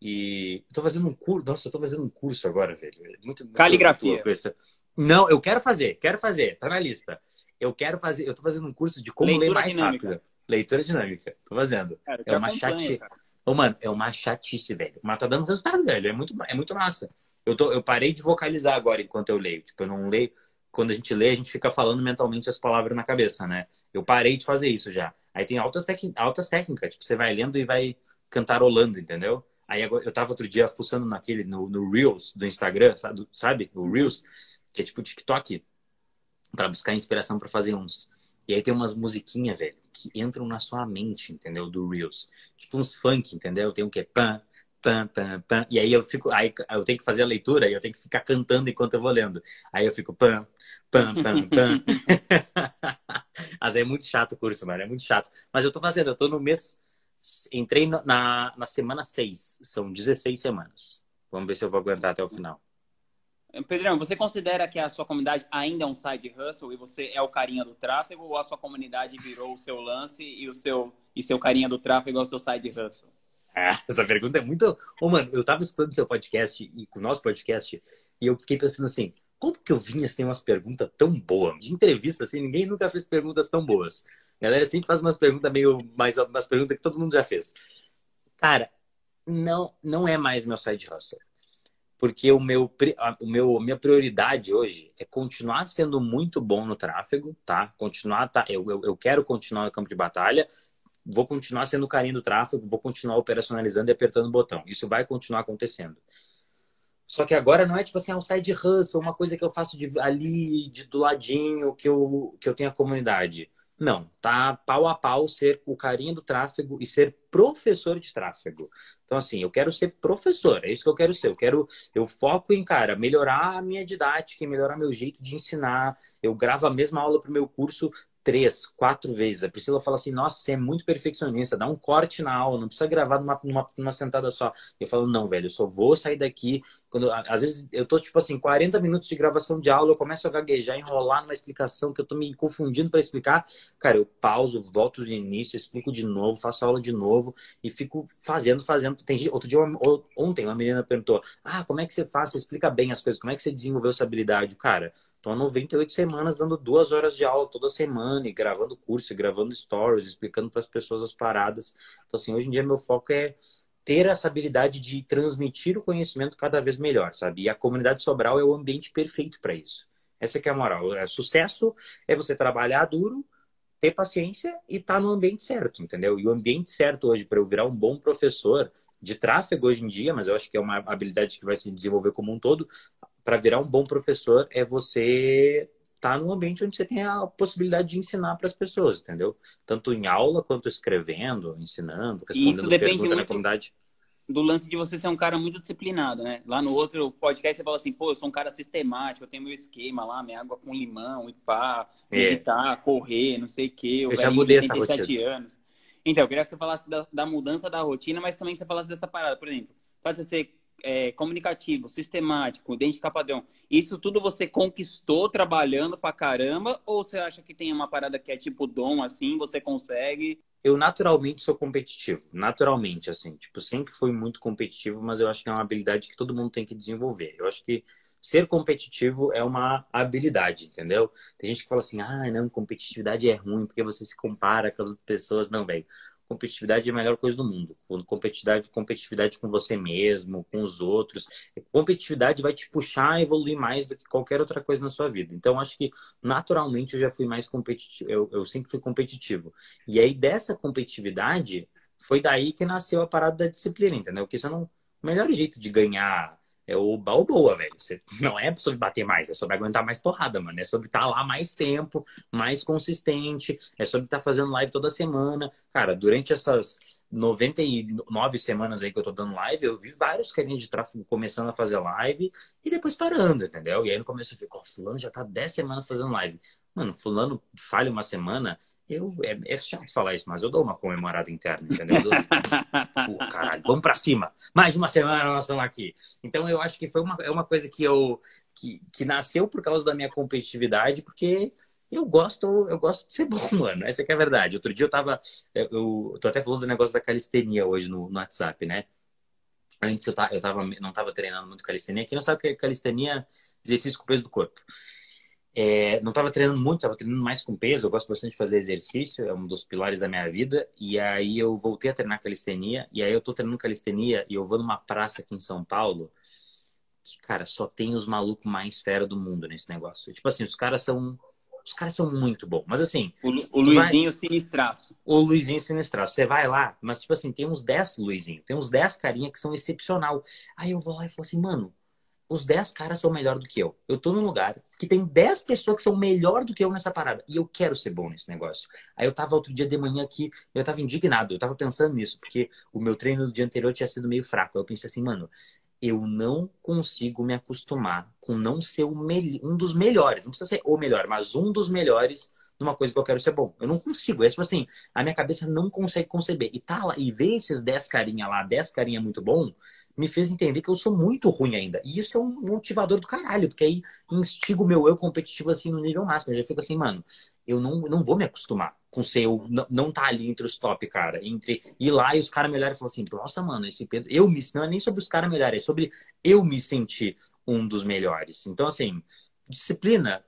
[SPEAKER 2] e. Eu tô fazendo um curso. Nossa, eu tô fazendo um curso agora, velho. É muito,
[SPEAKER 1] Caligrafia.
[SPEAKER 2] Muito Não, eu quero fazer, quero fazer, tá na lista. Eu quero fazer, eu tô fazendo um curso de como Leitura ler mais dinâmica. rápido. Leitura dinâmica, tô fazendo. Cara, é uma chatice. Ô, mano, é uma chatice, velho. Mas tá dando resultado, velho. É muito, é muito massa. Eu, tô, eu parei de vocalizar agora enquanto eu leio. Tipo, eu não leio. Quando a gente lê, a gente fica falando mentalmente as palavras na cabeça, né? Eu parei de fazer isso já. Aí tem altas, tec... altas técnicas. Tipo, você vai lendo e vai cantarolando, entendeu? Aí eu tava outro dia fuçando naquele, no, no Reels do Instagram, sabe? sabe? O Reels, que é tipo TikTok, para buscar inspiração para fazer uns. E aí tem umas musiquinhas, velho, que entram na sua mente, entendeu? Do Reels. Tipo uns funk, entendeu? Tem um que é pan, Pam, pam, pam. E aí eu fico, aí eu tenho que fazer a leitura e eu tenho que ficar cantando enquanto eu vou lendo. Aí eu fico pam, pam, pam, pam. Mas é muito chato o curso, mano, é muito chato. Mas eu tô fazendo, eu tô no mês, entrei na, na semana 6, são 16 semanas. Vamos ver se eu vou aguentar até o final.
[SPEAKER 1] Pedrão, você considera que a sua comunidade ainda é um side hustle e você é o carinha do tráfego ou a sua comunidade virou o seu lance e o seu e seu carinha do tráfego é o seu side hustle?
[SPEAKER 2] essa pergunta é muito. Ô, oh, mano, eu tava escutando seu podcast e o nosso podcast e eu fiquei pensando assim: como que eu vinha sem umas perguntas tão boas? De entrevista, assim, ninguém nunca fez perguntas tão boas. A galera sempre faz umas perguntas meio. mais umas perguntas que todo mundo já fez. Cara, não, não é mais meu side hustle. porque o meu, o meu, minha prioridade hoje é continuar sendo muito bom no tráfego, tá? Continuar, tá? Eu, eu, eu quero continuar no campo de batalha, vou continuar sendo o carinho do tráfego, vou continuar operacionalizando e apertando o botão. Isso vai continuar acontecendo. Só que agora não é tipo assim, é um side hustle, uma coisa que eu faço de, ali, de, do ladinho, que eu, que eu tenho a comunidade. Não, tá pau a pau ser o carinha do tráfego e ser professor de tráfego. Então, assim, eu quero ser professor, é isso que eu quero ser. Eu quero, eu foco em, cara, melhorar a minha didática, melhorar meu jeito de ensinar. Eu gravo a mesma aula para o meu curso três, quatro vezes. A Priscila fala assim: Nossa, você é muito perfeccionista, dá um corte na aula, não precisa gravar numa, numa, numa sentada só. Eu falo: Não, velho, eu só vou sair daqui. quando Às vezes eu tô, tipo assim, 40 minutos de gravação de aula, eu começo a gaguejar, enrolar numa explicação que eu tô me confundindo para explicar. Cara, eu pauso, volto do início, explico de novo, faço a aula de novo e fico fazendo, fazendo. Tem, outro dia, ontem, uma menina perguntou: Ah, como é que você faz? Você explica bem as coisas, como é que você desenvolveu essa habilidade? Cara, Tô há 98 semanas dando duas horas de aula toda semana e gravando curso, e gravando stories, explicando para as pessoas as paradas. Então, assim, hoje em dia meu foco é ter essa habilidade de transmitir o conhecimento cada vez melhor, sabe? E a comunidade Sobral é o ambiente perfeito para isso. Essa que é a moral. É, sucesso é você trabalhar duro, ter paciência e estar tá no ambiente certo, entendeu? E o ambiente certo hoje para eu virar um bom professor de tráfego hoje em dia, mas eu acho que é uma habilidade que vai se desenvolver como um todo, para virar um bom professor é você estar tá num ambiente onde você tem a possibilidade de ensinar para as pessoas, entendeu? Tanto em aula quanto escrevendo, ensinando, respondendo
[SPEAKER 1] Isso depende muito na comunidade. Do lance de você ser um cara muito disciplinado, né? Lá no outro podcast você fala assim, pô, eu sou um cara sistemático, eu tenho meu esquema lá, minha água com limão e pá, é. meditar, é. correr, não sei o quê.
[SPEAKER 2] Eu, eu já mudei essa rotina.
[SPEAKER 1] anos. Então, eu queria que você falasse da, da mudança da rotina, mas também que você falasse dessa parada. Por exemplo, pode ser é, comunicativo, sistemático, dente de padrão, isso tudo você conquistou trabalhando pra caramba? Ou você acha que tem uma parada que é tipo dom, assim, você consegue?
[SPEAKER 2] Eu naturalmente sou competitivo, naturalmente, assim. Tipo, sempre fui muito competitivo, mas eu acho que é uma habilidade que todo mundo tem que desenvolver. Eu acho que ser competitivo é uma habilidade, entendeu? Tem gente que fala assim, ah, não, competitividade é ruim porque você se compara com as outras pessoas. Não, velho competitividade é a melhor coisa do mundo. Competitividade, competitividade com você mesmo, com os outros. Competitividade vai te puxar a evoluir mais do que qualquer outra coisa na sua vida. Então, acho que naturalmente eu já fui mais competitivo. Eu, eu sempre fui competitivo. E aí, dessa competitividade, foi daí que nasceu a parada da disciplina, entendeu? Porque isso é o melhor jeito de ganhar é o Balboa, velho. Você não é sobre bater mais, é sobre aguentar mais porrada, mano. É sobre estar tá lá mais tempo, mais consistente, é sobre estar tá fazendo live toda semana. Cara, durante essas 99 semanas aí que eu tô dando live, eu vi vários carinhas de tráfego começando a fazer live e depois parando, entendeu? E aí no começo eu fico, ó, fulano já tá 10 semanas fazendo live. Mano, fulano falha uma semana, eu é, é chato falar isso, mas eu dou uma comemorada interna, entendeu? Dou, Pô, caralho, vamos pra cima. Mais uma semana nós estamos aqui. Então eu acho que foi uma, é uma coisa que eu que, que nasceu por causa da minha competitividade, porque eu gosto, eu gosto de ser bom, mano. Essa é a verdade. Outro dia eu tava. Eu, eu tô até falando do negócio da calistenia hoje no, no WhatsApp, né? Antes eu, tava, eu tava, não tava treinando muito calistenia. Quem não sabe que calistenia é exercício com o peso do corpo. É, não estava treinando muito, estava treinando mais com peso. Eu gosto bastante de fazer exercício, é um dos pilares da minha vida. E aí eu voltei a treinar calistenia. E aí eu tô treinando calistenia e eu vou numa praça aqui em São Paulo que, cara, só tem os malucos mais fera do mundo nesse negócio. Tipo assim, os caras são. Os caras são muito bons. Mas assim.
[SPEAKER 1] O, o Luizinho vai... Sinistraço.
[SPEAKER 2] O Luizinho Sinistraço. Você vai lá, mas tipo assim, tem uns 10 Luizinho. Tem uns 10 carinha que são excepcional. Aí eu vou lá e falo assim, mano, os 10 caras são melhor do que eu. Eu tô num lugar que tem 10 pessoas que são melhor do que eu nessa parada. E eu quero ser bom nesse negócio. Aí eu tava outro dia de manhã aqui, eu tava indignado, eu tava pensando nisso, porque o meu treino do dia anterior tinha sido meio fraco. Aí eu pensei assim, mano, eu não consigo me acostumar com não ser um dos melhores. Não precisa ser o melhor, mas um dos melhores numa coisa que eu quero ser bom. Eu não consigo. É tipo assim, a minha cabeça não consegue conceber. E tá lá, e ver esses 10 carinha lá, 10 carinha muito bom, me fez entender que eu sou muito ruim ainda. E isso é um motivador do caralho, porque aí instiga o meu eu competitivo assim no nível máximo. Eu já fico assim, mano, eu não, não vou me acostumar com ser eu não, não tá ali entre os top, cara. Entre ir lá e os caras melhores falam assim, nossa, mano, esse Pedro. Eu me. Não é nem sobre os caras melhores, é sobre eu me sentir um dos melhores. Então, assim, disciplina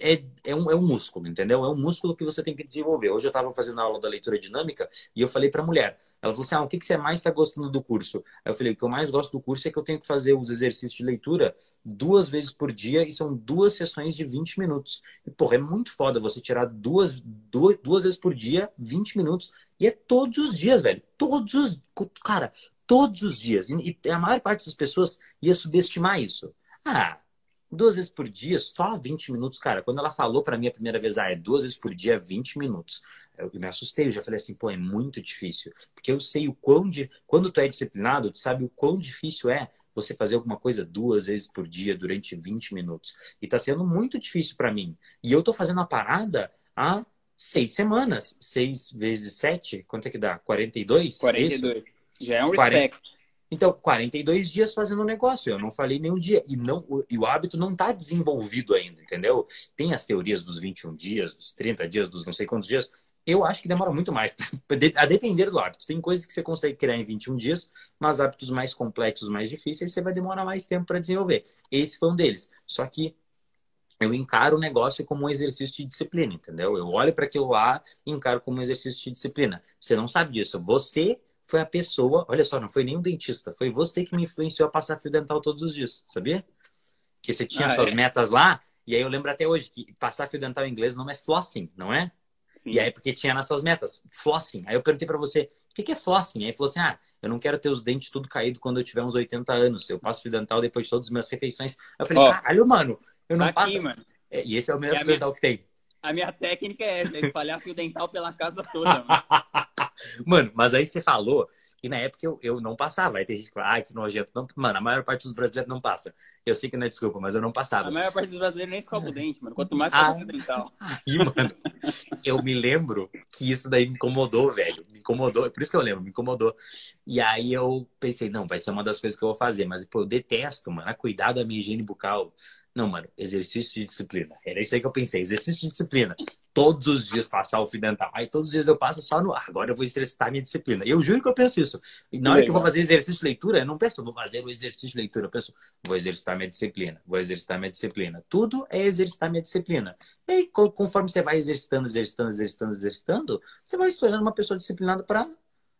[SPEAKER 2] é, é, um, é um músculo, entendeu? É um músculo que você tem que desenvolver. Hoje eu estava fazendo a aula da leitura dinâmica e eu falei para a mulher, ela falou assim, ah, o que, que você mais está gostando do curso? Aí eu falei, o que eu mais gosto do curso é que eu tenho que fazer os exercícios de leitura duas vezes por dia e são duas sessões de 20 minutos. E, porra, é muito foda você tirar duas, duas, duas vezes por dia, 20 minutos. E é todos os dias, velho. Todos os... Cara, todos os dias. E a maior parte das pessoas ia subestimar isso. Ah, duas vezes por dia, só 20 minutos, cara. Quando ela falou para mim a primeira vez, ah, é duas vezes por dia, 20 minutos. Eu me assustei, eu já falei assim, pô, é muito difícil. Porque eu sei o quão de. Quando tu é disciplinado, tu sabe o quão difícil é você fazer alguma coisa duas vezes por dia durante 20 minutos. E tá sendo muito difícil para mim. E eu tô fazendo a parada há seis semanas. Seis vezes sete, quanto é que dá? 42?
[SPEAKER 1] 42. Isso? Já é um respect. 40...
[SPEAKER 2] Então, 42 dias fazendo negócio, eu não falei nenhum dia. E, não, e o hábito não está desenvolvido ainda, entendeu? Tem as teorias dos 21 dias, dos 30 dias, dos não sei quantos dias. Eu acho que demora muito mais, a depender do hábito. Tem coisas que você consegue criar em 21 dias, mas hábitos mais complexos, mais difíceis, você vai demorar mais tempo para desenvolver. Esse foi um deles. Só que eu encaro o negócio como um exercício de disciplina, entendeu? Eu olho para aquilo lá e encaro como um exercício de disciplina. Você não sabe disso. Você foi a pessoa, olha só, não foi nem um dentista, foi você que me influenciou a passar fio dental todos os dias, sabia? Que você tinha ah, suas é? metas lá, e aí eu lembro até hoje que passar fio dental em inglês não é flossing, não é? Sim. E aí porque tinha nas suas metas, flossing. Aí eu perguntei para você, o que, que é flossing? Aí ele falou assim, ah, eu não quero ter os dentes tudo caído quando eu tiver uns 80 anos, eu passo fio dental depois de todas as minhas refeições. Aí eu falei, oh, caralho, mano, eu não tá passo... Aqui, mano. É, e esse é o melhor fio dental que tem.
[SPEAKER 1] A minha técnica é essa, é espalhar fio dental pela casa toda, mano.
[SPEAKER 2] Mano, mas aí você falou que na época eu, eu não passava. Aí tem gente que fala, ai, que nojento. Não, mano, a maior parte dos brasileiros não passa. Eu sei que não é desculpa, mas eu não passava.
[SPEAKER 1] A maior parte dos brasileiros nem escova o dente, mano. Quanto mais ah, dental.
[SPEAKER 2] Aí, mano, eu me lembro que isso daí me incomodou, velho. Me incomodou. É por isso que eu lembro, me incomodou. E aí eu pensei, não, vai ser uma das coisas que eu vou fazer. Mas, pô, eu detesto, mano, a cuidar da minha higiene bucal. Não, mano, exercício de disciplina. Era isso aí que eu pensei, exercício de disciplina. Todos os dias passar o fio dental. Aí todos os dias eu passo só no ar. Agora eu vou exercitar minha disciplina. Eu juro que eu penso isso. E na hora que eu vou fazer exercício de leitura, eu não penso, vou fazer o exercício de leitura. Eu penso, vou exercitar minha disciplina, vou exercitar minha disciplina. Tudo é exercitar minha disciplina. E aí, conforme você vai exercitando, exercitando, exercitando, exercitando, você vai se tornando uma pessoa disciplinada para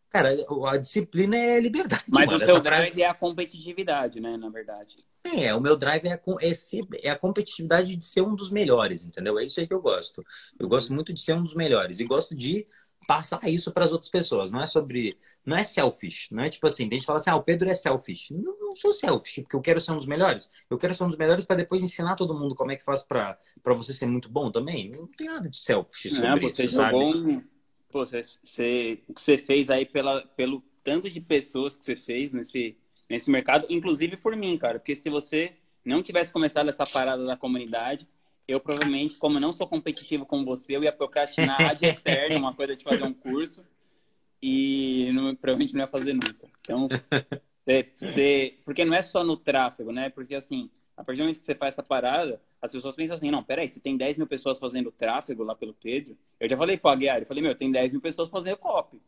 [SPEAKER 2] Cara, a disciplina é liberdade.
[SPEAKER 1] Mas mano. o seu drive frase... é a competitividade, né? Na verdade.
[SPEAKER 2] É, o meu drive é a, é, ser, é a competitividade de ser um dos melhores, entendeu? É isso aí que eu gosto. Eu gosto muito de ser um dos melhores. E gosto de passar isso para as outras pessoas. Não é sobre. Não é selfish. Não é tipo assim, tem gente que fala assim, ah, o Pedro é selfish. Não, não sou selfish, porque eu quero ser um dos melhores. Eu quero ser um dos melhores para depois ensinar todo mundo como é que faz para você ser muito bom também. Não tem nada de selfish sobre é,
[SPEAKER 1] você
[SPEAKER 2] isso, sabe?
[SPEAKER 1] Bom pô, você, você, o que você fez aí pela, pelo tanto de pessoas que você fez nesse, nesse mercado, inclusive por mim, cara. Porque se você não tivesse começado essa parada da comunidade, eu provavelmente, como não sou competitivo como você, eu ia procrastinar de eterno uma coisa de fazer um curso e não, provavelmente não ia fazer nunca. Então, você, você, porque não é só no tráfego, né? Porque assim, a partir do momento que você faz essa parada, as pessoas pensam assim, não, peraí, se tem 10 mil pessoas fazendo tráfego lá pelo Pedro, eu já falei pro Aguiar, eu falei, meu, tem 10 mil pessoas fazendo copy.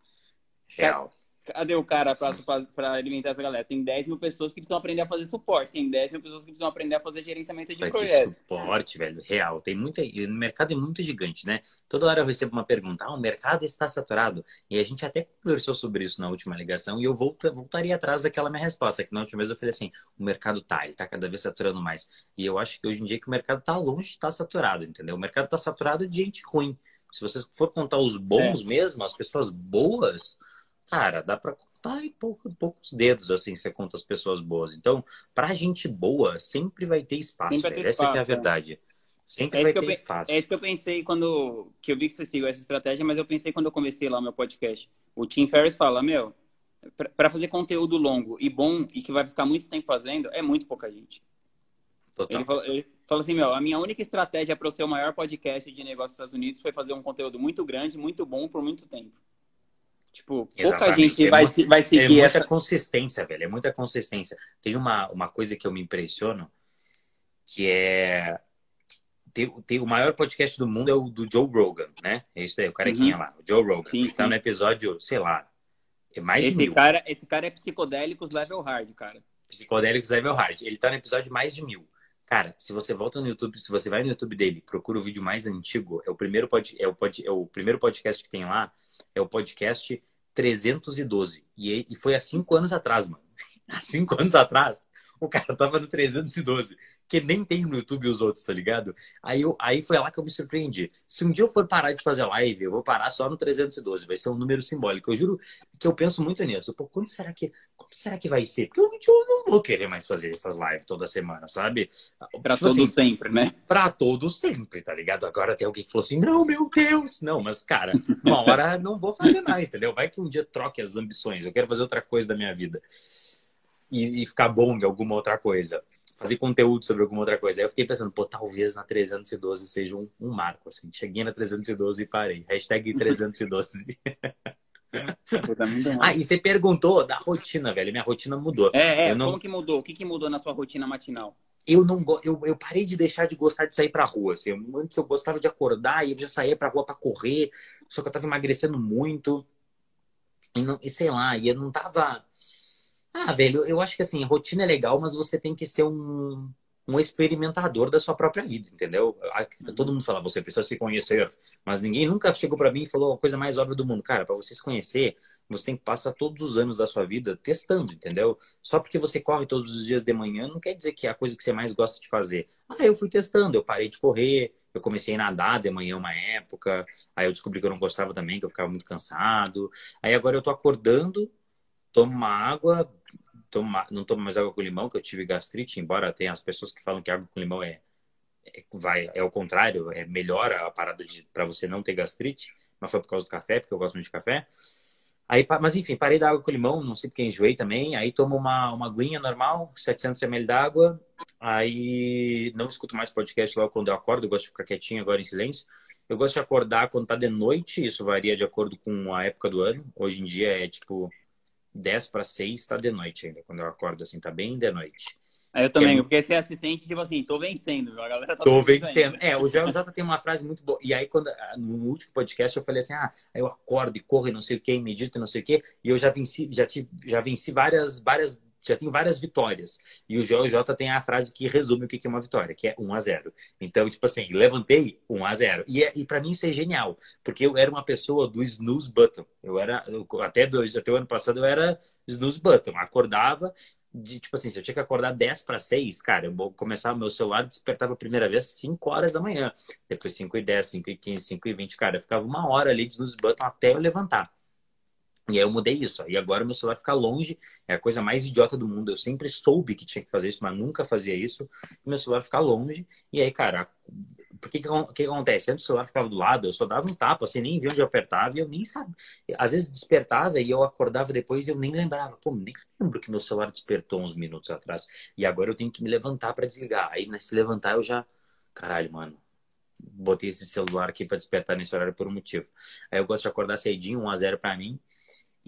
[SPEAKER 2] Real.
[SPEAKER 1] Cadê o cara para alimentar essa galera? Tem 10 mil pessoas que precisam aprender a fazer suporte. Tem 10 mil pessoas que precisam aprender a fazer gerenciamento de projetos.
[SPEAKER 2] suporte, velho, real. Tem muita. O mercado é muito gigante, né? Toda hora eu recebo uma pergunta: ah, o mercado está saturado. E a gente até conversou sobre isso na última ligação e eu volta, voltaria atrás daquela minha resposta, que na última vez eu falei assim: o mercado tá, ele tá cada vez saturando mais. E eu acho que hoje em dia que o mercado tá longe de estar tá saturado, entendeu? O mercado tá saturado de gente ruim. Se você for contar os bons é. mesmo, as pessoas boas cara, dá para contar em, pouco, em poucos dedos, assim, você conta as pessoas boas. Então, pra gente boa, sempre vai ter espaço. Ter Essa espaço, é a é. verdade. Sempre é vai ter eu, espaço.
[SPEAKER 1] É isso que eu pensei quando... Que eu vi que você seguiu essa estratégia, mas eu pensei quando eu comecei lá o meu podcast. O Tim Ferriss fala, meu, para fazer conteúdo longo e bom e que vai ficar muito tempo fazendo, é muito pouca gente. Total. Ele fala, ele fala assim, meu, a minha única estratégia para o seu maior podcast de negócios dos Estados Unidos foi fazer um conteúdo muito grande, muito bom por muito tempo. Tipo, Exatamente. pouca gente é vai, muito, vai seguir. É
[SPEAKER 2] muita
[SPEAKER 1] essa...
[SPEAKER 2] consistência, velho. É muita consistência. Tem uma, uma coisa que eu me impressiono, que é. Tem, tem, o maior podcast do mundo é o do Joe Rogan, né? É isso aí, o carequinha uhum. lá, o Joe Rogan. Sim, Ele tá no episódio, sei lá, é mais
[SPEAKER 1] esse
[SPEAKER 2] de mil.
[SPEAKER 1] Cara, esse cara é psicodélicos level hard, cara.
[SPEAKER 2] Psicodélicos level hard. Ele tá no episódio mais de mil. Cara, se você volta no YouTube, se você vai no YouTube dele, procura o vídeo mais antigo, é o primeiro, pod, é o, pod, é o primeiro podcast que tem lá, é o podcast 312. E, e foi há cinco anos atrás, mano. Há cinco anos atrás, o cara tava no 312, que nem tem no YouTube os outros, tá ligado? Aí, eu, aí foi lá que eu me surpreendi. Se um dia eu for parar de fazer live, eu vou parar só no 312, vai ser um número simbólico. Eu juro que eu penso muito nisso. Pô, quando será que, como será que vai ser? Porque eu, eu não vou querer mais fazer essas lives toda semana, sabe?
[SPEAKER 1] Pra tipo todo assim, sempre, né?
[SPEAKER 2] Pra todo sempre, tá ligado? Agora tem alguém que falou assim, não, meu Deus! Não, mas cara, uma hora não vou fazer mais, entendeu? Vai que um dia troque as ambições, eu quero fazer outra coisa da minha vida e, e ficar bom em alguma outra coisa. Fazer conteúdo sobre alguma outra coisa. Aí eu fiquei pensando, pô, talvez na 312 seja um, um marco, assim. Cheguei na 312 e parei. Hashtag 312. ah, e você perguntou da rotina, velho. Minha rotina mudou.
[SPEAKER 1] É, é. Não... Como que mudou? O que, que mudou na sua rotina matinal?
[SPEAKER 2] Eu não eu, eu parei de deixar de gostar de sair pra rua. Assim. Antes eu gostava de acordar e eu já saía pra rua pra correr. Só que eu tava emagrecendo muito. E, não, e sei lá, e eu não tava ah, velho, eu acho que assim, rotina é legal, mas você tem que ser um, um experimentador da sua própria vida, entendeu? Uhum. Todo mundo fala, você precisa se conhecer, mas ninguém nunca chegou para mim e falou a coisa mais óbvia do mundo. Cara, para você se conhecer, você tem que passar todos os anos da sua vida testando, entendeu? Só porque você corre todos os dias de manhã, não quer dizer que é a coisa que você mais gosta de fazer. Ah, eu fui testando, eu parei de correr, eu comecei a nadar de manhã uma época, aí eu descobri que eu não gostava também, que eu ficava muito cansado. Aí agora eu tô acordando, tomo uma água, tomo, não tomo mais água com limão, que eu tive gastrite, embora tenha as pessoas que falam que água com limão é, é vai, é o contrário, é melhor a parada para você não ter gastrite, mas foi por causa do café, porque eu gosto muito de café. Aí, mas enfim, parei da água com limão, não sei porque enjoei também. Aí tomo uma, uma aguinha normal, 700 ml d'água. Aí não escuto mais podcast logo quando eu acordo, eu gosto de ficar quietinho agora em silêncio. Eu gosto de acordar quando tá de noite, isso varia de acordo com a época do ano. Hoje em dia é tipo 10 para 6 tá de noite ainda. Quando eu acordo assim, tá bem de noite.
[SPEAKER 1] É, eu também, é... porque você é assistente, tipo assim, tô vencendo, a galera tá
[SPEAKER 2] Tô vencendo. É, o Joel Jota tem uma frase muito boa. E aí, quando ah, no último podcast, eu falei assim: ah, eu acordo e corro e não sei o que, medito e não sei o que, e eu já venci, já tive, já venci várias, várias já tem várias vitórias. E o GOJ tem a frase que resume o que é uma vitória, que é 1 a 0 Então, tipo assim, levantei 1 a 0 E, é, e para mim isso é genial, porque eu era uma pessoa do snooze button. Eu era, até, dois, até o ano passado, eu era snooze button. Acordava, de, tipo assim, se eu tinha que acordar 10 para 6, cara, eu vou começar o meu celular despertava a primeira vez 5 horas da manhã. Depois 5 e 10, 5 e 15, 5 e 20, cara, eu ficava uma hora ali de snooze button até eu levantar. E aí eu mudei isso. E agora meu celular fica longe. É a coisa mais idiota do mundo. Eu sempre soube que tinha que fazer isso, mas nunca fazia isso. E meu celular fica longe. E aí, cara, por que, que, acontece? Antes o celular ficava do lado, eu só dava um tapa, assim, nem via onde eu apertava e eu nem sabia. Às vezes despertava e eu acordava depois e eu nem lembrava. Pô, nem lembro que meu celular despertou uns minutos atrás. E agora eu tenho que me levantar para desligar. Aí, nesse levantar, eu já. Caralho, mano, botei esse celular aqui para despertar nesse horário por um motivo. Aí eu gosto de acordar cedinho, 1 a 0 para mim.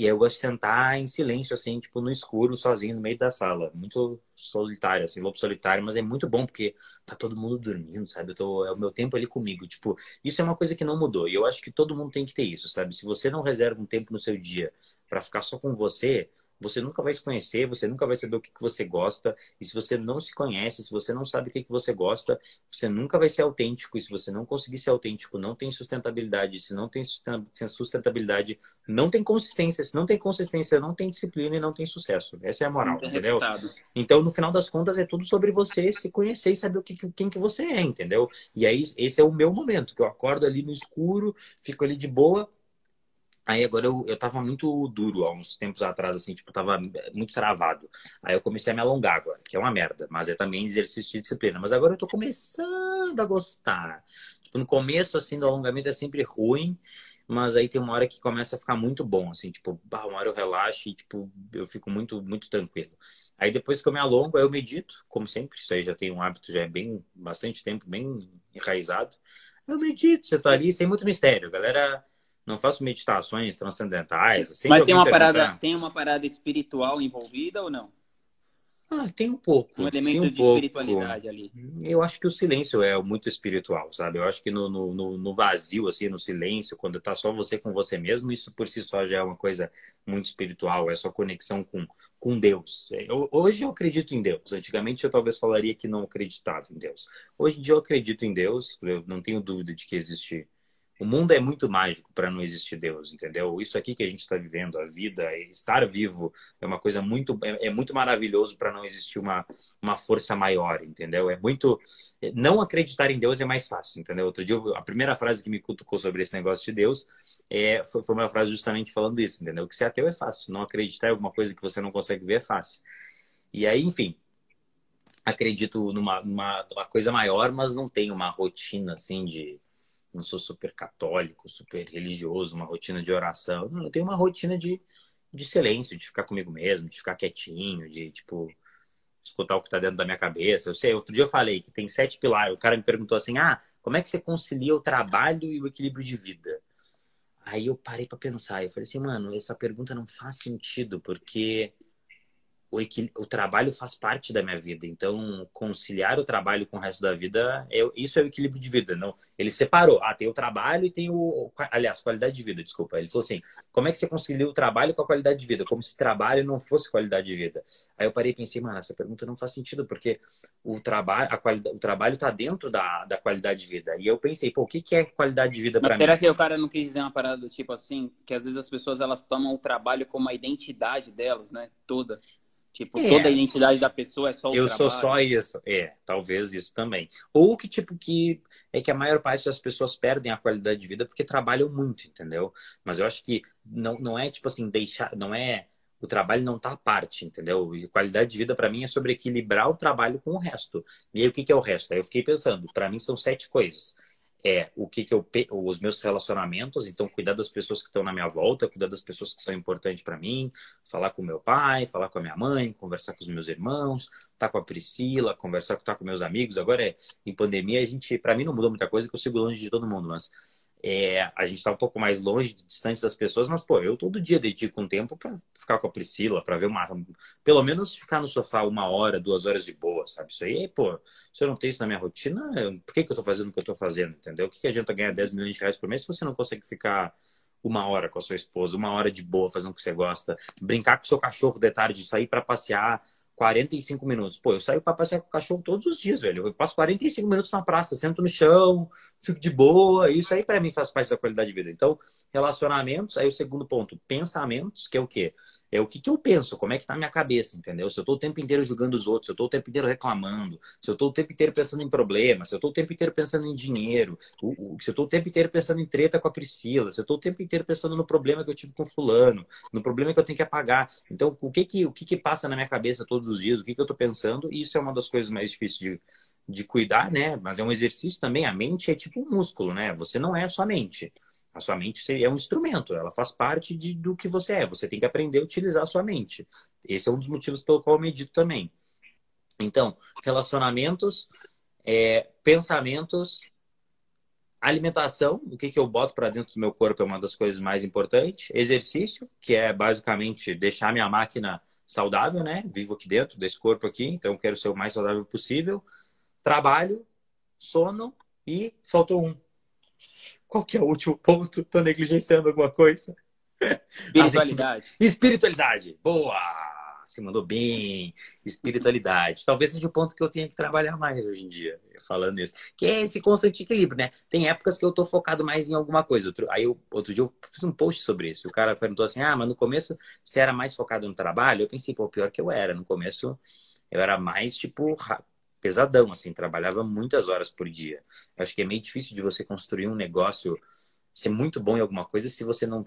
[SPEAKER 2] E aí eu gosto de sentar em silêncio, assim, tipo, no escuro, sozinho, no meio da sala. Muito solitário, assim, lobo solitário, mas é muito bom porque tá todo mundo dormindo, sabe? Eu tô, é o meu tempo ali comigo. Tipo, isso é uma coisa que não mudou. E eu acho que todo mundo tem que ter isso, sabe? Se você não reserva um tempo no seu dia para ficar só com você, você nunca vai se conhecer, você nunca vai saber o que, que você gosta. E se você não se conhece, se você não sabe o que, que você gosta, você nunca vai ser autêntico. E se você não conseguir ser autêntico, não tem sustentabilidade. Se não tem sustentabilidade, não tem consistência. Se não tem consistência, não tem disciplina e não tem sucesso. Essa é a moral, entendeu? Então, no final das contas, é tudo sobre você se conhecer e saber o que, quem que você é, entendeu? E aí, esse é o meu momento, que eu acordo ali no escuro, fico ali de boa, Aí agora eu, eu tava muito duro há uns tempos atrás, assim, tipo, tava muito travado. Aí eu comecei a me alongar agora, que é uma merda, mas é também exercício de disciplina. Mas agora eu tô começando a gostar. Tipo, no começo, assim, do alongamento é sempre ruim, mas aí tem uma hora que começa a ficar muito bom, assim, tipo, bah, uma hora eu relaxo e, tipo, eu fico muito, muito tranquilo. Aí depois que eu me alongo, aí eu medito, como sempre, isso aí já tem um hábito, já é bem, bastante tempo, bem enraizado. Eu medito, você tá ali, sem muito mistério, galera não faço meditações transcendentais.
[SPEAKER 1] Mas tem uma parada, tem uma parada espiritual envolvida ou não?
[SPEAKER 2] Ah, tem um pouco.
[SPEAKER 1] Um elemento
[SPEAKER 2] um
[SPEAKER 1] de pouco. espiritualidade ali.
[SPEAKER 2] Eu acho que o silêncio é muito espiritual, sabe? Eu acho que no, no, no vazio, assim, no silêncio, quando tá só você com você mesmo, isso por si só já é uma coisa muito espiritual, é sua conexão com, com Deus. Eu, hoje eu acredito em Deus. Antigamente eu talvez falaria que não acreditava em Deus. Hoje em dia eu acredito em Deus, eu não tenho dúvida de que existe o mundo é muito mágico para não existir Deus, entendeu? Isso aqui que a gente está vivendo, a vida, estar vivo, é uma coisa muito, é, é muito maravilhoso para não existir uma, uma força maior, entendeu? É muito. Não acreditar em Deus é mais fácil, entendeu? Outro dia, a primeira frase que me cutucou sobre esse negócio de Deus é, foi, foi uma frase justamente falando isso, entendeu? Que ser ateu é fácil, não acreditar em alguma coisa que você não consegue ver é fácil. E aí, enfim, acredito numa, numa, numa coisa maior, mas não tenho uma rotina assim de não sou super católico, super religioso, uma rotina de oração. Não, eu tenho uma rotina de, de silêncio, de ficar comigo mesmo, de ficar quietinho, de, tipo, escutar o que está dentro da minha cabeça. Eu sei, outro dia eu falei que tem sete pilares. O cara me perguntou assim: ah, como é que você concilia o trabalho e o equilíbrio de vida? Aí eu parei para pensar. Eu falei assim, mano, essa pergunta não faz sentido, porque o, o trabalho faz parte da minha vida. Então, conciliar o trabalho com o resto da vida, é, isso é o equilíbrio de vida. Não, ele separou. Ah, tem o trabalho e tem o. Aliás, qualidade de vida, desculpa. Ele falou assim: como é que você concilia o trabalho com a qualidade de vida? Como se trabalho não fosse qualidade de vida. Aí eu parei e pensei, mano, essa pergunta não faz sentido, porque o trabalho, a o trabalho está dentro da, da qualidade de vida. E eu pensei, pô, o que, que é qualidade de vida para mim?
[SPEAKER 1] Será que o cara não quis dizer uma parada do tipo assim, que às vezes as pessoas elas tomam o trabalho como a identidade delas, né? Toda. Tipo, é. toda a identidade da pessoa é só o
[SPEAKER 2] Eu
[SPEAKER 1] trabalho.
[SPEAKER 2] sou só isso. É, talvez isso também. Ou que, tipo, que é que a maior parte das pessoas perdem a qualidade de vida porque trabalham muito, entendeu? Mas eu acho que não, não é, tipo assim, deixar. Não é. O trabalho não tá à parte, entendeu? E qualidade de vida, para mim, é sobre equilibrar o trabalho com o resto. E aí, o que, que é o resto? Aí eu fiquei pensando, para mim são sete coisas é o que, que eu os meus relacionamentos, então cuidar das pessoas que estão na minha volta, cuidar das pessoas que são importantes para mim, falar com meu pai, falar com a minha mãe, conversar com os meus irmãos, estar tá com a Priscila, conversar tá com meus amigos. Agora é em pandemia a gente, para mim não mudou muita coisa, que eu sigo longe de todo mundo, mas é, a gente está um pouco mais longe, distante das pessoas, mas, pô, eu todo dia dedico um tempo para ficar com a Priscila, para ver uma. Pelo menos ficar no sofá uma hora, duas horas de boa, sabe? Isso aí, pô, se eu não tenho isso na minha rotina, por que, que eu estou fazendo o que eu estou fazendo, entendeu? O que, que adianta ganhar 10 milhões de reais por mês se você não consegue ficar uma hora com a sua esposa, uma hora de boa, fazendo o que você gosta, brincar com o seu cachorro de tarde, sair para passear 45 minutos. Pô, eu saio para passear com o cachorro todos os dias, velho. Eu passo 45 minutos na praça, sento no chão, fico de boa. Isso aí para mim faz parte da qualidade de vida. Então, relacionamentos, aí o segundo ponto, pensamentos, que é o quê? É o que, que eu penso, como é que tá a minha cabeça, entendeu? Se eu tô o tempo inteiro julgando os outros, se eu tô o tempo inteiro reclamando, se eu tô o tempo inteiro pensando em problemas, se eu tô o tempo inteiro pensando em dinheiro, se eu tô o tempo inteiro pensando em treta com a Priscila, se eu tô o tempo inteiro pensando no problema que eu tive com fulano, no problema que eu tenho que apagar. Então, o que que, o que, que passa na minha cabeça todos os dias, o que, que eu tô pensando, e isso é uma das coisas mais difíceis de, de cuidar, né? Mas é um exercício também. A mente é tipo um músculo, né? Você não é só mente. A sua mente é um instrumento, ela faz parte de, do que você é. Você tem que aprender a utilizar a sua mente. Esse é um dos motivos pelo qual eu medito também. Então, relacionamentos, é, pensamentos, alimentação, o que, que eu boto para dentro do meu corpo é uma das coisas mais importantes. Exercício, que é basicamente deixar minha máquina saudável, né? Vivo aqui dentro desse corpo aqui, então quero ser o mais saudável possível. Trabalho, sono e faltou um, qual que é o último ponto? Tô negligenciando alguma coisa?
[SPEAKER 1] Espiritualidade.
[SPEAKER 2] Assim, espiritualidade. Boa! Você mandou bem. Espiritualidade. Talvez seja o ponto que eu tenha que trabalhar mais hoje em dia, falando isso. Que é esse constante equilíbrio, né? Tem épocas que eu tô focado mais em alguma coisa. Outro, aí, eu, outro dia eu fiz um post sobre isso. O cara perguntou assim: ah, mas no começo você era mais focado no trabalho? Eu pensei, pô, pior que eu era. No começo eu era mais, tipo, pesadão, assim, trabalhava muitas horas por dia. Eu acho que é meio difícil de você construir um negócio, ser muito bom em alguma coisa se você não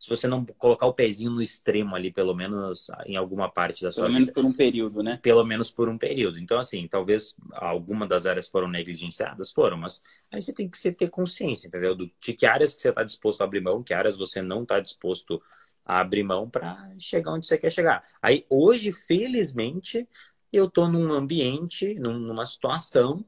[SPEAKER 2] se você não colocar o pezinho no extremo ali, pelo menos em alguma parte da sua
[SPEAKER 1] pelo vida. Pelo menos por um período, né?
[SPEAKER 2] Pelo menos por um período. Então, assim, talvez alguma das áreas foram negligenciadas, foram, mas aí você tem que ter consciência, entendeu? De que áreas que você está disposto a abrir mão, que áreas você não está disposto a abrir mão para chegar onde você quer chegar. Aí, hoje, felizmente, eu estou num ambiente, numa situação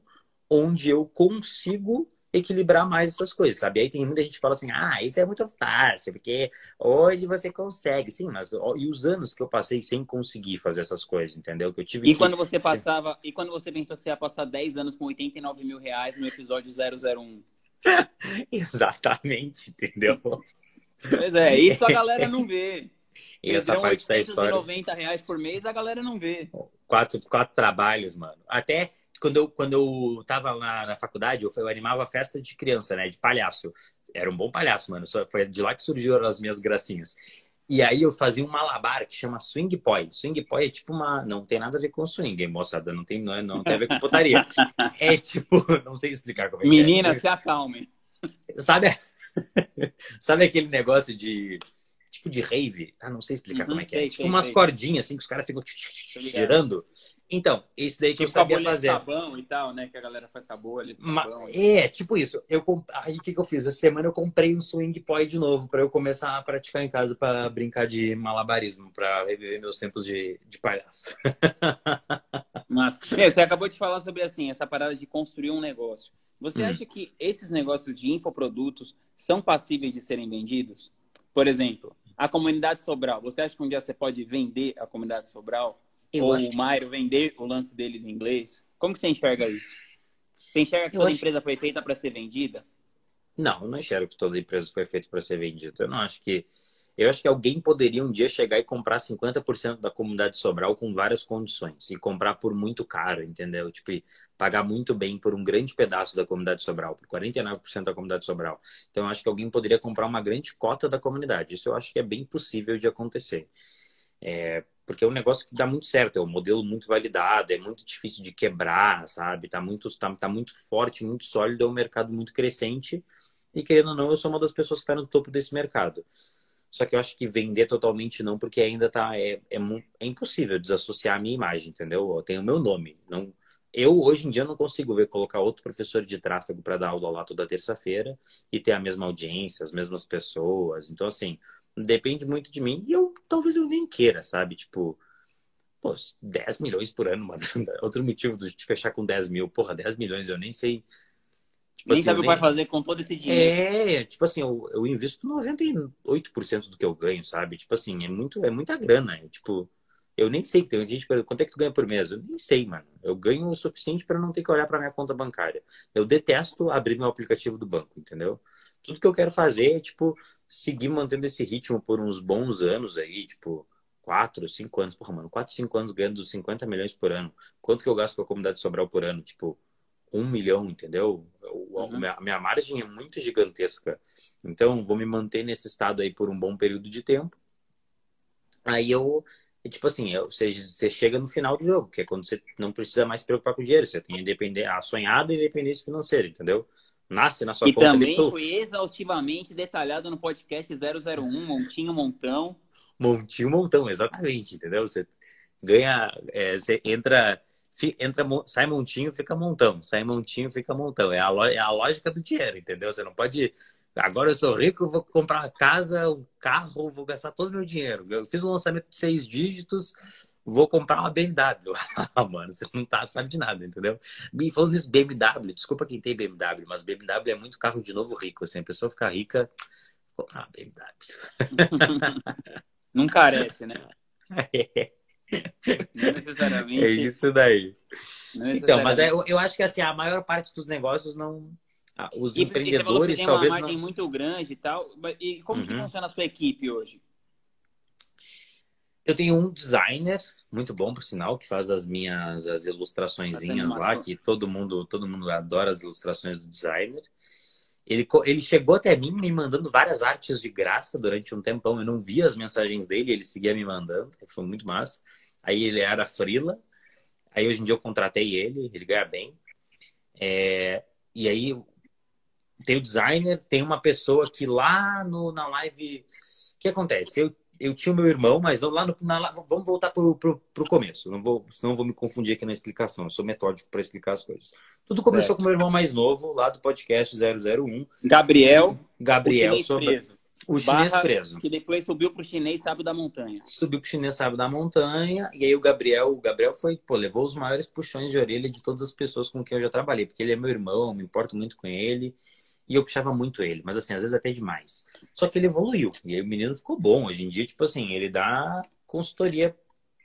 [SPEAKER 2] onde eu consigo equilibrar mais essas coisas, sabe? Aí tem muita gente que fala assim, ah, isso é muito fácil, porque hoje você consegue. Sim, mas e os anos que eu passei sem conseguir fazer essas coisas, entendeu? Que eu tive
[SPEAKER 1] e
[SPEAKER 2] que...
[SPEAKER 1] quando você passava, e quando você pensou que você ia passar 10 anos com 89 mil reais no episódio 001?
[SPEAKER 2] Exatamente, entendeu?
[SPEAKER 1] Pois é, isso a galera não vê.
[SPEAKER 2] E essa parte da história.
[SPEAKER 1] 90 reais por mês, a galera não vê.
[SPEAKER 2] Quatro, quatro trabalhos, mano. Até quando eu, quando eu tava lá na faculdade, eu, eu animava festa de criança, né? De palhaço. Era um bom palhaço, mano. Só foi de lá que surgiram as minhas gracinhas. E aí eu fazia um malabar que chama swing poi. Swing poi é tipo uma. Não tem nada a ver com swing, moçada. Não tem, não, é, não tem a ver com putaria. é tipo. Não sei explicar como é
[SPEAKER 1] Menina,
[SPEAKER 2] que
[SPEAKER 1] é. se acalme.
[SPEAKER 2] Sabe, sabe aquele negócio de tipo de rave. Ah, não sei explicar uhum, como é que é. tipo umas sei. cordinhas assim que os caras ficam girando. Então, esse daí que tipo eu sabia fazer.
[SPEAKER 1] sabão e tal, né? Que a galera faz com ali.
[SPEAKER 2] Sabão, é, tipo isso. Eu Aí o que, que eu fiz? Essa semana eu comprei um swing poi de novo para eu começar a praticar em casa para brincar de malabarismo, para reviver meus tempos de, de palhaço.
[SPEAKER 1] Mas, meu, você acabou de falar sobre assim, essa parada de construir um negócio. Você hum. acha que esses negócios de infoprodutos são passíveis de serem vendidos? Por exemplo, a comunidade Sobral. Você acha que um dia você pode vender a comunidade Sobral? Eu Ou o Mairo vender o lance dele em inglês? Como que você enxerga isso? Você enxerga que toda acho... empresa foi feita para ser vendida?
[SPEAKER 2] Não, eu não enxergo que toda empresa foi feita para ser vendida. Eu não acho que eu acho que alguém poderia um dia chegar e comprar 50% da comunidade Sobral com várias condições e comprar por muito caro, entendeu? Tipo, pagar muito bem por um grande pedaço da comunidade Sobral, por 49% da comunidade Sobral. Então, eu acho que alguém poderia comprar uma grande cota da comunidade. Isso eu acho que é bem possível de acontecer. É, porque é um negócio que dá muito certo, é um modelo muito validado, é muito difícil de quebrar, sabe? Tá muito, tá, tá muito forte, muito sólido, é um mercado muito crescente. E querendo ou não, eu sou uma das pessoas que está no topo desse mercado. Só que eu acho que vender totalmente não, porque ainda tá. É, é, é impossível desassociar a minha imagem, entendeu? Eu tenho o meu nome. Não, eu, hoje em dia, não consigo ver colocar outro professor de tráfego para dar aula lá toda terça-feira e ter a mesma audiência, as mesmas pessoas. Então, assim, depende muito de mim. E eu talvez eu nem queira, sabe? Tipo, pô, 10 milhões por ano, mano. Outro motivo de fechar com 10 mil. Porra, 10 milhões, eu nem sei
[SPEAKER 1] Tipo nem assim, sabe o que vai fazer com todo esse dinheiro.
[SPEAKER 2] É, tipo assim, eu, eu invisto 98% do que eu ganho, sabe? Tipo assim, é, muito, é muita grana. É, tipo, eu nem sei. Tem gente pergunta, quanto é que tu ganha por mês? Eu nem sei, mano. Eu ganho o suficiente para não ter que olhar para minha conta bancária. Eu detesto abrir meu aplicativo do banco, entendeu? Tudo que eu quero fazer é, tipo, seguir mantendo esse ritmo por uns bons anos aí, tipo, 4, 5 anos. Porra, mano, 4, 5 anos ganhando 50 milhões por ano. Quanto que eu gasto com a comunidade Sobral por ano? Tipo, um milhão, entendeu? Uhum. A minha margem é muito gigantesca. Então, vou me manter nesse estado aí por um bom período de tempo. Aí eu, tipo assim, eu, você, você chega no final do jogo, que é quando você não precisa mais se preocupar com o dinheiro. Você tem a, independência, a sonhada independência financeira, entendeu? Nasce na sua
[SPEAKER 1] e
[SPEAKER 2] conta.
[SPEAKER 1] E também foi exaustivamente detalhado no podcast 001, Montinho Montão.
[SPEAKER 2] Montinho Montão, exatamente, entendeu? Você ganha, é, você entra entra, sai montinho, fica montão. Sai montinho, fica montão. É a, é a lógica do dinheiro, entendeu? Você não pode. Agora eu sou rico, vou comprar uma casa, um carro, vou gastar todo o meu dinheiro. Eu fiz um lançamento de seis dígitos, vou comprar uma BMW. Ah, mano, você não tá, sabe de nada, entendeu? E falando nisso, BMW, desculpa quem tem BMW, mas BMW é muito carro de novo rico. Assim, a pessoa ficar rica, comprar uma BMW.
[SPEAKER 1] não carece, né?
[SPEAKER 2] É. Não necessariamente. É isso daí. Então, mas é, eu, eu acho que assim, a maior parte dos negócios não. Ah, os e, empreendedores
[SPEAKER 1] você
[SPEAKER 2] tem talvez.
[SPEAKER 1] uma margem não... muito grande e tal. E como uhum. que funciona a sua equipe hoje?
[SPEAKER 2] Eu tenho um designer muito bom, por sinal, que faz as minhas as ilustraçõezinhas lá, que todo mundo todo mundo adora as ilustrações do designer. Ele, ele chegou até mim me mandando várias artes de graça durante um tempão. Eu não via as mensagens dele, ele seguia me mandando. Foi muito massa. Aí ele era frila. Aí hoje em dia eu contratei ele, ele ganha bem. É, e aí tem o designer, tem uma pessoa que lá no, na live. O que acontece? Eu eu tinha o meu irmão, mas lá no, na, vamos voltar pro, pro, pro começo. Não vou, senão vou me confundir aqui na explicação. Eu sou metódico para explicar as coisas. Tudo começou com meu irmão mais novo, lá do podcast 001.
[SPEAKER 1] Gabriel.
[SPEAKER 2] Gabriel, sobre, O chinês Barra, preso.
[SPEAKER 1] Que depois subiu pro chinês sábio da montanha.
[SPEAKER 2] Subiu pro chinês sábio da montanha. E aí o Gabriel, o Gabriel foi, pô, levou os maiores puxões de orelha de todas as pessoas com quem eu já trabalhei. Porque ele é meu irmão, me importo muito com ele. E eu puxava muito ele, mas assim, às vezes até demais. Só que ele evoluiu. E aí o menino ficou bom. Hoje em dia, tipo assim, ele dá consultoria.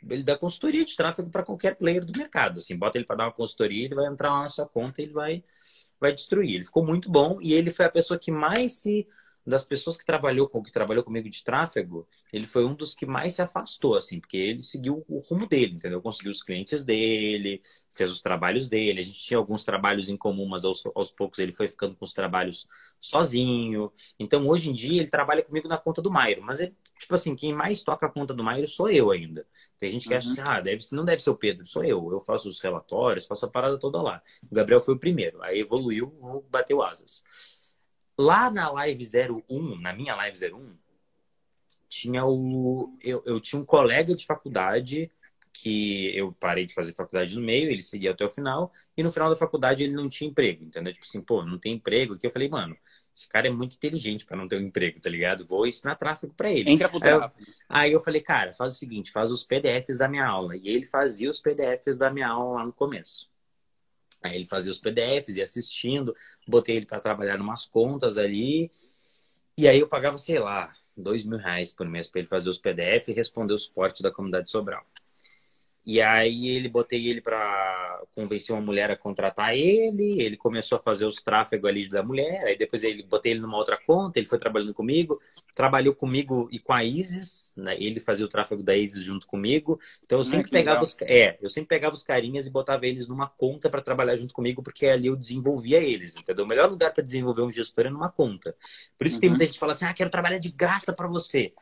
[SPEAKER 2] Ele dá consultoria de tráfego para qualquer player do mercado. Assim, bota ele para dar uma consultoria, ele vai entrar lá na sua conta e ele vai, vai destruir. Ele ficou muito bom e ele foi a pessoa que mais se das pessoas que trabalhou com que trabalhou comigo de tráfego, ele foi um dos que mais se afastou, assim, porque ele seguiu o rumo dele, entendeu? Conseguiu os clientes dele, fez os trabalhos dele. A gente tinha alguns trabalhos em comum, mas aos, aos poucos ele foi ficando com os trabalhos sozinho. Então, hoje em dia, ele trabalha comigo na conta do Mairo, mas ele, tipo assim, quem mais toca a conta do Mairo sou eu ainda. Tem gente que uhum. acha assim, ah, deve, não deve ser o Pedro, sou eu. Eu faço os relatórios, faço a parada toda lá. O Gabriel foi o primeiro, aí evoluiu, bateu asas. Lá na live 01, na minha live 01, tinha o. Eu, eu tinha um colega de faculdade que eu parei de fazer faculdade no meio, ele seguia até o final, e no final da faculdade ele não tinha emprego, entendeu? Tipo assim, pô, não tem emprego aqui. Eu falei, mano, esse cara é muito inteligente para não ter um emprego, tá ligado? Vou ensinar tráfego para ele.
[SPEAKER 1] Entra pro tráfego.
[SPEAKER 2] Aí, aí eu falei, cara, faz o seguinte, faz os PDFs da minha aula. E ele fazia os PDFs da minha aula lá no começo. Aí ele fazia os PDFs, ia assistindo, botei ele para trabalhar umas contas ali. E aí eu pagava, sei lá, dois mil reais por mês para ele fazer os PDFs e responder o suporte da comunidade Sobral. E aí ele botei ele para convencer uma mulher a contratar ele, ele começou a fazer os tráfegos ali da mulher, aí depois ele botei ele numa outra conta, ele foi trabalhando comigo, trabalhou comigo e com a Isis, né? ele fazia o tráfego da Isis junto comigo. Então eu sempre pegava os é, eu sempre pegava os carinhas e botava eles numa conta para trabalhar junto comigo, porque ali eu desenvolvia eles, entendeu? O melhor lugar para desenvolver um gestor é numa conta. Por isso uhum. que tem muita gente que fala assim: "Ah, quero trabalhar de graça para você".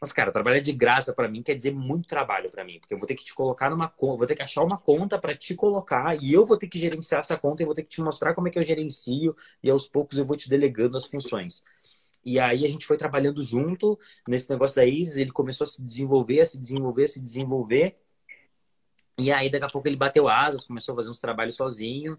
[SPEAKER 2] Mas, cara, trabalhar de graça para mim quer dizer muito trabalho para mim, porque eu vou ter que te colocar numa conta, vou ter que achar uma conta para te colocar e eu vou ter que gerenciar essa conta e vou ter que te mostrar como é que eu gerencio e aos poucos eu vou te delegando as funções. E aí a gente foi trabalhando junto nesse negócio da Isis, ele começou a se desenvolver, a se desenvolver, a se desenvolver. E aí daqui a pouco ele bateu asas, começou a fazer uns trabalhos sozinho.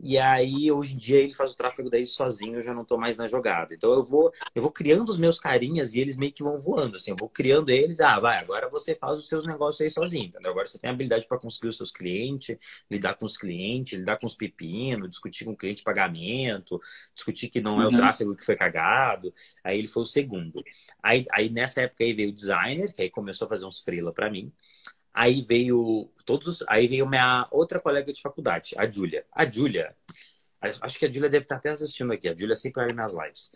[SPEAKER 2] E aí, hoje em dia, ele faz o tráfego daí sozinho, eu já não tô mais na jogada. Então eu vou, eu vou criando os meus carinhas e eles meio que vão voando, assim, eu vou criando eles, ah, vai, agora você faz os seus negócios aí sozinho, entendeu? Agora você tem habilidade para conseguir os seus clientes, lidar com os clientes, lidar com os pepinos, discutir com o cliente pagamento, discutir que não é o uhum. tráfego que foi cagado. Aí ele foi o segundo. Aí, aí nessa época aí veio o designer, que aí começou a fazer uns freela para mim. Aí veio todos, aí veio minha outra colega de faculdade, a Júlia. A Júlia, acho que a Júlia deve estar até assistindo aqui. A Júlia sempre olha nas lives.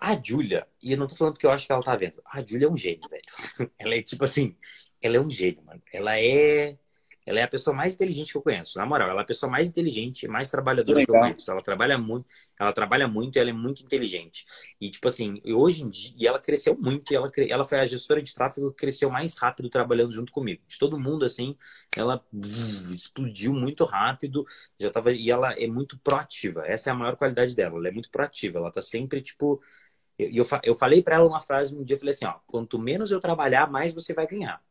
[SPEAKER 2] A Júlia, e eu não tô falando porque eu acho que ela tá vendo. A Júlia é um gênio, velho. Ela é tipo assim, ela é um gênio, mano. Ela é ela é a pessoa mais inteligente que eu conheço. Na moral, ela é a pessoa mais inteligente, mais trabalhadora que eu conheço. Ela trabalha muito, ela trabalha muito e ela é muito inteligente. E, tipo assim, hoje em dia, e ela cresceu muito, e ela, ela foi a gestora de tráfego que cresceu mais rápido trabalhando junto comigo. De todo mundo, assim, ela explodiu muito rápido, já tava, e ela é muito proativa. Essa é a maior qualidade dela. Ela é muito proativa. Ela tá sempre, tipo. Eu, eu, eu falei para ela uma frase um dia, eu falei assim, ó, quanto menos eu trabalhar, mais você vai ganhar.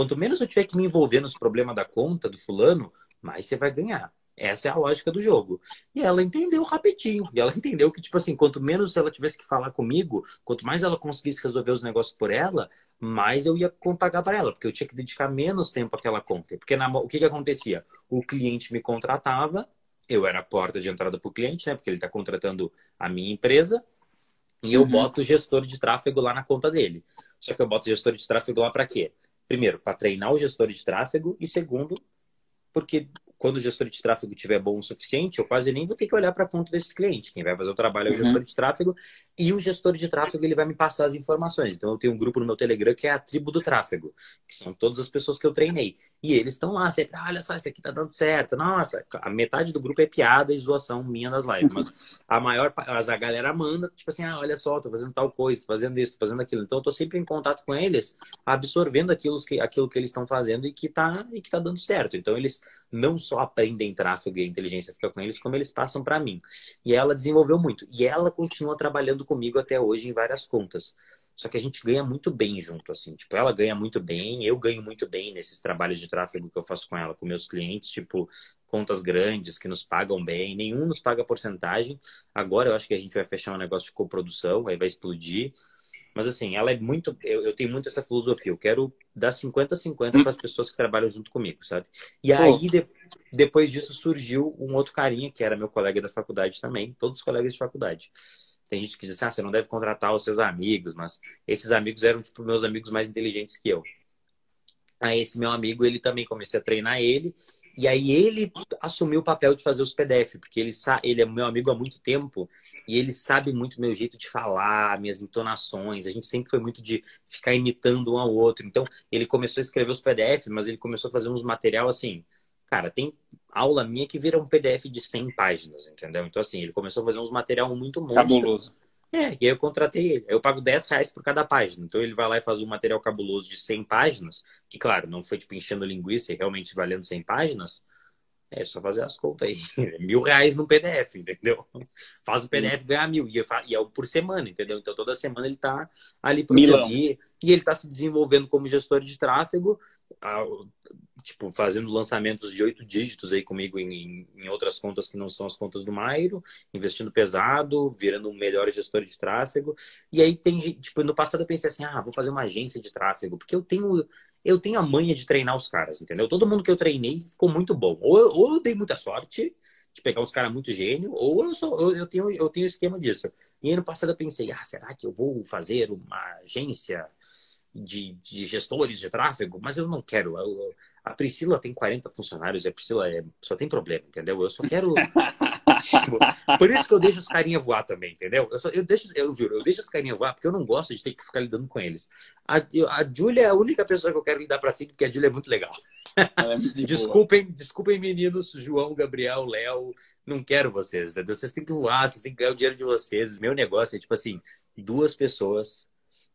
[SPEAKER 2] Quanto menos eu tiver que me envolver nos problemas da conta do fulano, mais você vai ganhar. Essa é a lógica do jogo. E ela entendeu rapidinho. E ela entendeu que, tipo assim, quanto menos ela tivesse que falar comigo, quanto mais ela conseguisse resolver os negócios por ela, mais eu ia pagar para ela, porque eu tinha que dedicar menos tempo àquela conta. Porque na, o que, que acontecia? O cliente me contratava, eu era a porta de entrada para o cliente, né? Porque ele está contratando a minha empresa, e eu uhum. boto o gestor de tráfego lá na conta dele. Só que eu boto o gestor de tráfego lá para quê? Primeiro, para treinar o gestor de tráfego, e segundo, porque quando o gestor de tráfego tiver bom o suficiente, eu quase nem vou ter que olhar para a conta desse cliente. Quem vai fazer o trabalho é o uhum. gestor de tráfego e o gestor de tráfego ele vai me passar as informações. Então eu tenho um grupo no meu Telegram que é a tribo do tráfego, que são todas as pessoas que eu treinei. E eles estão lá sempre, ah, olha só, isso aqui tá dando certo. Nossa, a metade do grupo é piada e zoação minha nas lives, mas a maior mas a galera manda, tipo assim, ah, olha só, tô fazendo tal coisa, tô fazendo isso, tô fazendo aquilo. Então eu tô sempre em contato com eles, absorvendo aquilo que, aquilo que eles estão fazendo e que tá e que tá dando certo. Então eles não só aprendem tráfego e inteligência fica com eles, como eles passam para mim. E ela desenvolveu muito. E ela continua trabalhando comigo até hoje em várias contas. Só que a gente ganha muito bem junto, assim. Tipo, ela ganha muito bem, eu ganho muito bem nesses trabalhos de tráfego que eu faço com ela, com meus clientes, tipo, contas grandes que nos pagam bem. Nenhum nos paga porcentagem. Agora eu acho que a gente vai fechar um negócio de coprodução, aí vai explodir. Mas assim, ela é muito. Eu, eu tenho muito essa filosofia. Eu quero dar 50-50 hum. para as pessoas que trabalham junto comigo, sabe? E Pô. aí, de, depois disso, surgiu um outro carinha, que era meu colega da faculdade também, todos os colegas de faculdade. Tem gente que diz assim, ah, você não deve contratar os seus amigos, mas esses amigos eram, tipo, meus amigos mais inteligentes que eu. Aí esse meu amigo, ele também comecei a treinar ele. E aí ele assumiu o papel de fazer os PDF, porque ele, ele é meu amigo há muito tempo e ele sabe muito meu jeito de falar, minhas entonações. A gente sempre foi muito de ficar imitando um ao outro. Então, ele começou a escrever os PDF, mas ele começou a fazer uns material assim. Cara, tem aula minha que vira um PDF de 100 páginas, entendeu? Então, assim, ele começou a fazer uns material muito monstro.
[SPEAKER 1] Cabuloso.
[SPEAKER 2] É, e aí eu contratei ele. Eu pago 10 reais por cada página. Então ele vai lá e faz um material cabuloso de 100 páginas, que claro, não foi tipo enchendo linguiça e realmente valendo 100 páginas. É só fazer as contas aí. mil reais no PDF, entendeu? Faz o PDF ganhar mil. E é por semana, entendeu? Então toda semana ele tá ali
[SPEAKER 1] por
[SPEAKER 2] E, e ele tá se desenvolvendo como gestor de tráfego tipo, fazendo lançamentos de oito dígitos aí comigo em, em, outras contas que não são as contas do Mairo, investindo pesado, virando um melhor gestor de tráfego. E aí tem, tipo, no passado eu pensei assim, ah, vou fazer uma agência de tráfego, porque eu tenho, eu tenho a manha de treinar os caras, entendeu? Todo mundo que eu treinei ficou muito bom. Ou, ou eu dei muita sorte de pegar os caras muito gênio, ou eu, sou, eu, eu, tenho, eu tenho esquema disso. E aí no passado eu pensei, ah, será que eu vou fazer uma agência de, de gestores de tráfego? Mas eu não quero. Eu, a Priscila tem 40 funcionários e a Priscila é, só tem problema, entendeu? Eu só quero. tipo, por isso que eu deixo os carinha voar também, entendeu? Eu, só, eu deixo, eu juro, eu deixo os carinha voar porque eu não gosto de ter que ficar lidando com eles. A, a Júlia é a única pessoa que eu quero lidar para cima, porque a Júlia é muito legal. É muito desculpem, desculpem, meninos, João, Gabriel, Léo, não quero vocês, entendeu? Vocês têm que voar, vocês têm que ganhar o dinheiro de vocês. Meu negócio é tipo assim: duas pessoas,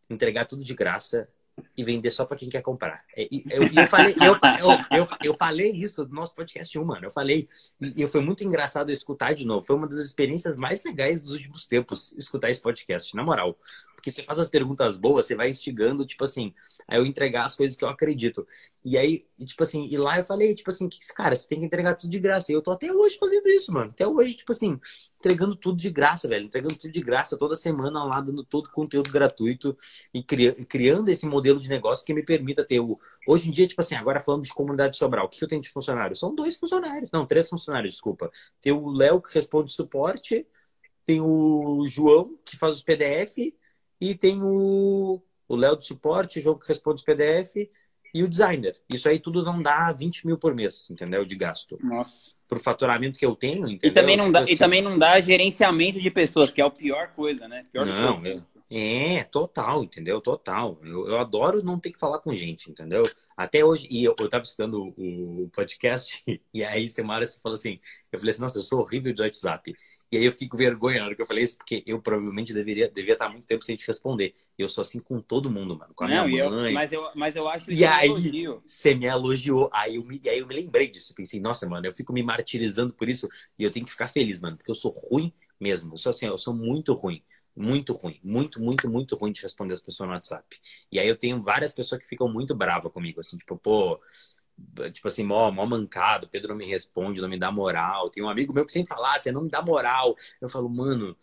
[SPEAKER 2] entregar tudo de graça e vender só para quem quer comprar. É, eu, eu, falei, eu, eu, eu, falei isso no nosso podcast 1, mano. Eu falei, e foi muito engraçado escutar de novo. Foi uma das experiências mais legais dos últimos tempos escutar esse podcast, na moral. Porque você faz as perguntas boas, você vai instigando, tipo assim, a eu entregar as coisas que eu acredito. E aí, tipo assim, e lá eu falei, tipo assim, cara, você tem que entregar tudo de graça. E eu tô até hoje fazendo isso, mano. Até hoje, tipo assim, entregando tudo de graça, velho. Entregando tudo de graça toda semana lá, dando todo conteúdo gratuito e criando esse modelo de negócio que me permita ter o. Hoje em dia, tipo assim, agora falando de comunidade Sobral, o que eu tenho de funcionário? São dois funcionários, não, três funcionários, desculpa. Tem o Léo que responde suporte, tem o João que faz os PDF e tem o Léo de suporte, o João que responde os PDF e o designer. Isso aí tudo não dá 20 mil por mês, entendeu? De gasto.
[SPEAKER 1] Nossa.
[SPEAKER 2] Pro faturamento que eu tenho, entendeu?
[SPEAKER 1] E também não, dá, assim... e também não dá gerenciamento de pessoas, que é a pior coisa, né? Pior
[SPEAKER 2] não, coisa. É, total, entendeu? Total. Eu, eu adoro não ter que falar com gente, entendeu? Até hoje, e eu, eu tava escutando o, podcast, e aí, Semara, você falou assim, eu falei assim, nossa, eu sou horrível de WhatsApp. E aí eu fiquei com vergonha na hora que eu falei isso, porque eu provavelmente deveria, devia estar muito tempo sem te responder. Eu sou assim com todo mundo, mano. Com a não, minha mãe.
[SPEAKER 1] Eu, mas, eu, mas eu acho que
[SPEAKER 2] E aí, elogio. você me elogiou. Aí eu me, aí eu me lembrei disso. Pensei, nossa, mano, eu fico me martirizando por isso, e eu tenho que ficar feliz, mano, porque eu sou ruim mesmo. Eu sou assim, eu sou muito ruim muito ruim, muito, muito, muito ruim de responder as pessoas no WhatsApp. E aí eu tenho várias pessoas que ficam muito bravas comigo, assim, tipo, pô, tipo assim, mó, mó mancado, Pedro não me responde, não me dá moral. Tem um amigo meu que sempre fala, ah, você não me dá moral. Eu falo, mano,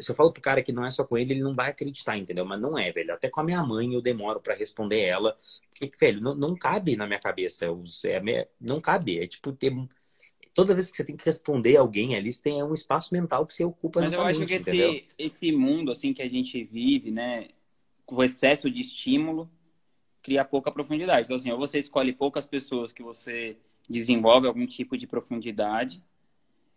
[SPEAKER 2] se eu falo pro cara que não é só com ele, ele não vai acreditar, entendeu? Mas não é, velho. Até com a minha mãe eu demoro para responder ela. Porque, velho, não, não cabe na minha cabeça. É, não cabe. É tipo ter toda vez que você tem que responder alguém ali, você tem um espaço mental que você ocupa
[SPEAKER 1] Mas eu acho que esse, esse mundo assim que a gente vive, né, com excesso de estímulo, cria pouca profundidade. Então, assim, ou você escolhe poucas pessoas que você desenvolve algum tipo de profundidade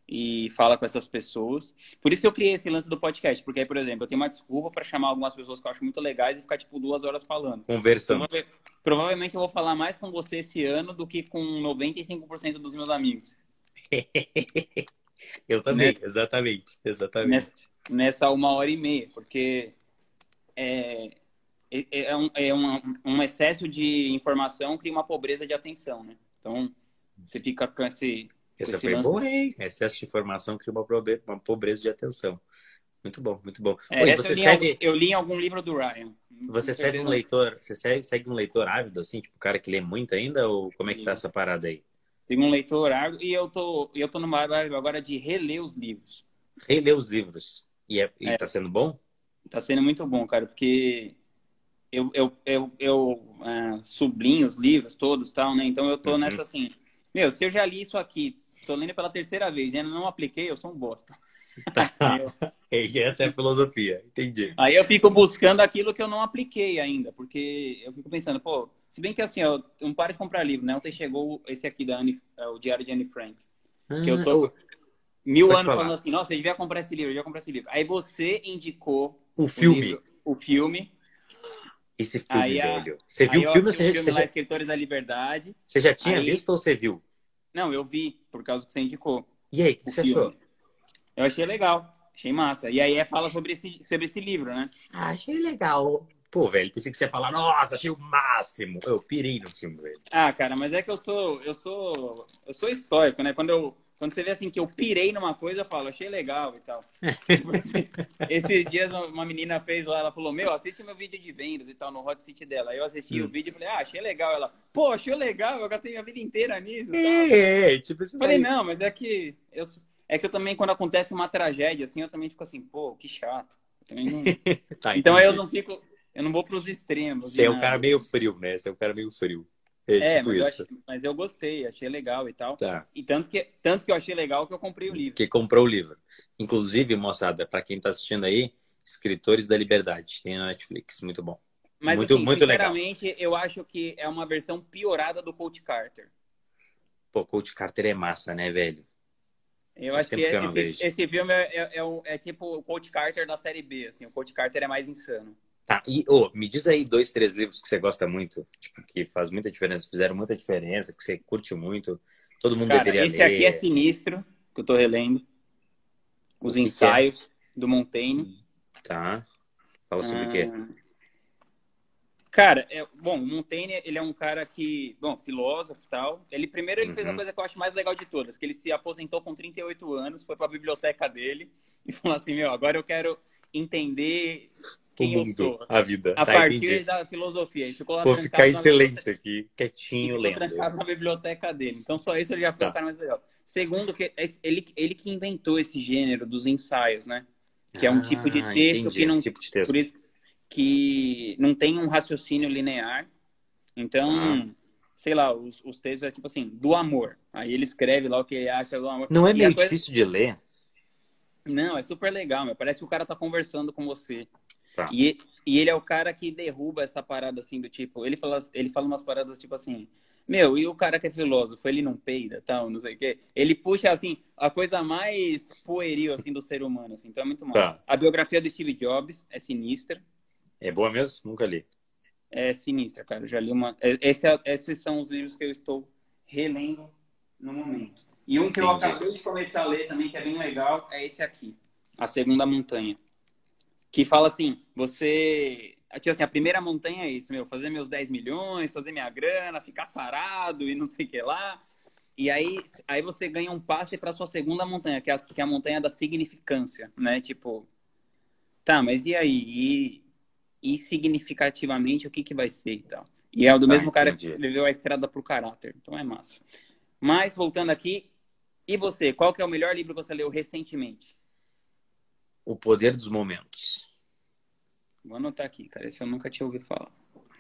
[SPEAKER 1] e fala com essas pessoas. Por isso que eu criei esse lance do podcast, porque aí, por exemplo, eu tenho uma desculpa para chamar algumas pessoas que eu acho muito legais e ficar, tipo, duas horas falando.
[SPEAKER 2] Conversando.
[SPEAKER 1] Provavelmente eu vou falar mais com você esse ano do que com 95% dos meus amigos.
[SPEAKER 2] Eu também, nessa, exatamente, exatamente.
[SPEAKER 1] Nessa, nessa, uma hora e meia, porque é, é, é, um, é uma, um excesso de informação cria uma pobreza de atenção, né? Então, você fica com esse...
[SPEAKER 2] Essa foi boa, hein? Excesso de informação cria uma, uma pobreza de atenção. Muito bom, muito bom.
[SPEAKER 1] É, Oi, você eu, li segue... eu li em algum livro do Ryan.
[SPEAKER 2] Você segue um leitor, você segue, segue um leitor ávido, assim, tipo, cara que lê muito ainda, ou como é que tá essa parada aí?
[SPEAKER 1] Tem um leitor e eu tô, eu tô numa vibe agora de reler os livros.
[SPEAKER 2] Reler os livros. E, é, e é. tá sendo bom?
[SPEAKER 1] Tá sendo muito bom, cara, porque eu, eu, eu, eu uh, sublinho os livros todos tal, né? Então eu tô uhum. nessa assim, meu, se eu já li isso aqui, tô lendo pela terceira vez e ainda não apliquei, eu sou um bosta.
[SPEAKER 2] Tá. Essa é a filosofia, entendi.
[SPEAKER 1] Aí eu fico buscando aquilo que eu não apliquei ainda, porque eu fico pensando, pô, se bem que assim, eu não paro de comprar livro, né? Ontem chegou esse aqui da Anne, é, o Diário de Anne Frank, que eu tô ah, mil anos falar. falando assim, nossa, eu devia comprar esse livro, eu devia comprar esse livro. Aí você indicou
[SPEAKER 2] o filme, o,
[SPEAKER 1] livro, o filme
[SPEAKER 2] esse filme, aí, velho. Você viu o filme? Você,
[SPEAKER 1] o filme lá, já... Escritores da Liberdade.
[SPEAKER 2] Você já tinha aí... visto ou você viu?
[SPEAKER 1] Não, eu vi, por causa que você indicou.
[SPEAKER 2] E aí, o que você filme. achou?
[SPEAKER 1] Eu achei legal, achei massa. E aí é fala sobre esse, sobre esse livro, né?
[SPEAKER 2] Ah, achei legal. Pô, velho, pensei que você ia falar, nossa, achei o máximo. Eu pirei no filme, velho.
[SPEAKER 1] Ah, cara, mas é que eu sou, eu sou, eu sou histórico, né? Quando eu, quando você vê assim que eu pirei numa coisa, eu falo, achei legal e tal. Esses dias uma menina fez lá, ela falou, meu, assiste meu vídeo de vendas e tal, no Hot City dela. Aí eu assisti hum. o vídeo e falei, ah, achei legal. Ela, pô, achei legal, eu gastei minha vida inteira nisso.
[SPEAKER 2] É, tipo isso
[SPEAKER 1] Falei, não, mas é que eu, é que eu também, quando acontece uma tragédia, assim, eu também fico assim, pô, que chato. Não... tá, então aí eu não fico, eu não vou pros extremos.
[SPEAKER 2] Você é um cara meio frio, né? Você é um cara meio frio.
[SPEAKER 1] É, é tipo mas, eu achei, mas, eu gostei, achei legal e tal. Tá. E tanto que, tanto que eu achei legal que eu comprei o livro.
[SPEAKER 2] Que comprou o livro. Inclusive, moçada, para quem está assistindo aí, Escritores da Liberdade, tem na Netflix, muito bom.
[SPEAKER 1] Mas
[SPEAKER 2] muito,
[SPEAKER 1] assim, muito sinceramente, legal. eu acho que é uma versão piorada do Coach Carter.
[SPEAKER 2] Pô, Coach Carter é massa, né, velho?
[SPEAKER 1] Eu acho que, que eu esse, esse, filme é, é, é, é, tipo o Coach Carter da série B, assim. O Coach Carter é mais insano.
[SPEAKER 2] Tá, e oh, me diz aí dois, três livros que você gosta muito, tipo, que faz muita diferença, fizeram muita diferença, que você curte muito, todo mundo Cara, deveria
[SPEAKER 1] esse
[SPEAKER 2] ler.
[SPEAKER 1] Esse aqui é sinistro, que eu tô relendo. Os ensaios é? do Montaigne.
[SPEAKER 2] Tá. Fala sobre ah, o quê?
[SPEAKER 1] Ah. Cara, é, bom, o Montaigne, ele é um cara que, bom, filósofo e tal. Ele primeiro ele uhum. fez a uhum. coisa que eu acho mais legal de todas, que ele se aposentou com 38 anos, foi para a biblioteca dele e falou assim, meu, agora eu quero entender quem mundo, eu sou.
[SPEAKER 2] A vida.
[SPEAKER 1] A tá, partir entendi. da filosofia. Ele ficou lá
[SPEAKER 2] Vou ficar em silêncio aqui, quietinho, lendo.
[SPEAKER 1] trancado na biblioteca dele. Então, só isso ele já foi tá. o cara mais legal. Segundo, que ele, ele que inventou esse gênero dos ensaios, né? Que é um ah, tipo de texto
[SPEAKER 2] entendi.
[SPEAKER 1] que não.
[SPEAKER 2] Tipo de texto.
[SPEAKER 1] Isso, que não tem um raciocínio linear. Então, ah. sei lá, os, os textos é tipo assim, do amor. Aí ele escreve lá o que ele acha do amor.
[SPEAKER 2] Não é meio coisa... difícil de ler?
[SPEAKER 1] Não, é super legal, meu. Parece que o cara tá conversando com você. Tá. E, e ele é o cara que derruba essa parada assim do tipo, ele fala, ele fala umas paradas tipo assim, meu, e o cara que é filósofo, ele não peida, tal, não sei o quê. Ele puxa, assim, a coisa mais pueril, assim, do ser humano, assim. Então é muito massa. Tá. A biografia do Steve Jobs é sinistra.
[SPEAKER 2] É boa mesmo? Nunca li.
[SPEAKER 1] É sinistra, cara. Eu já li uma... É, esse é, esses são os livros que eu estou relendo no momento. E um que Entendi. eu acabei de começar a ler também, que é bem legal, é esse aqui. A Segunda Montanha que fala assim, você... Tipo assim, a primeira montanha é isso, meu, fazer meus 10 milhões, fazer minha grana, ficar sarado e não sei o que lá. E aí, aí você ganha um passe para sua segunda montanha, que é, a, que é a montanha da significância, né? Tipo, tá, mas e aí? E, e significativamente o que, que vai ser e tal? E é o do ah, mesmo cara entendi. que levou a estrada pro caráter, então é massa. Mas, voltando aqui, e você, qual que é o melhor livro que você leu recentemente?
[SPEAKER 2] O Poder dos Momentos.
[SPEAKER 1] Vou anotar aqui, cara. Esse eu nunca tinha ouvido falar.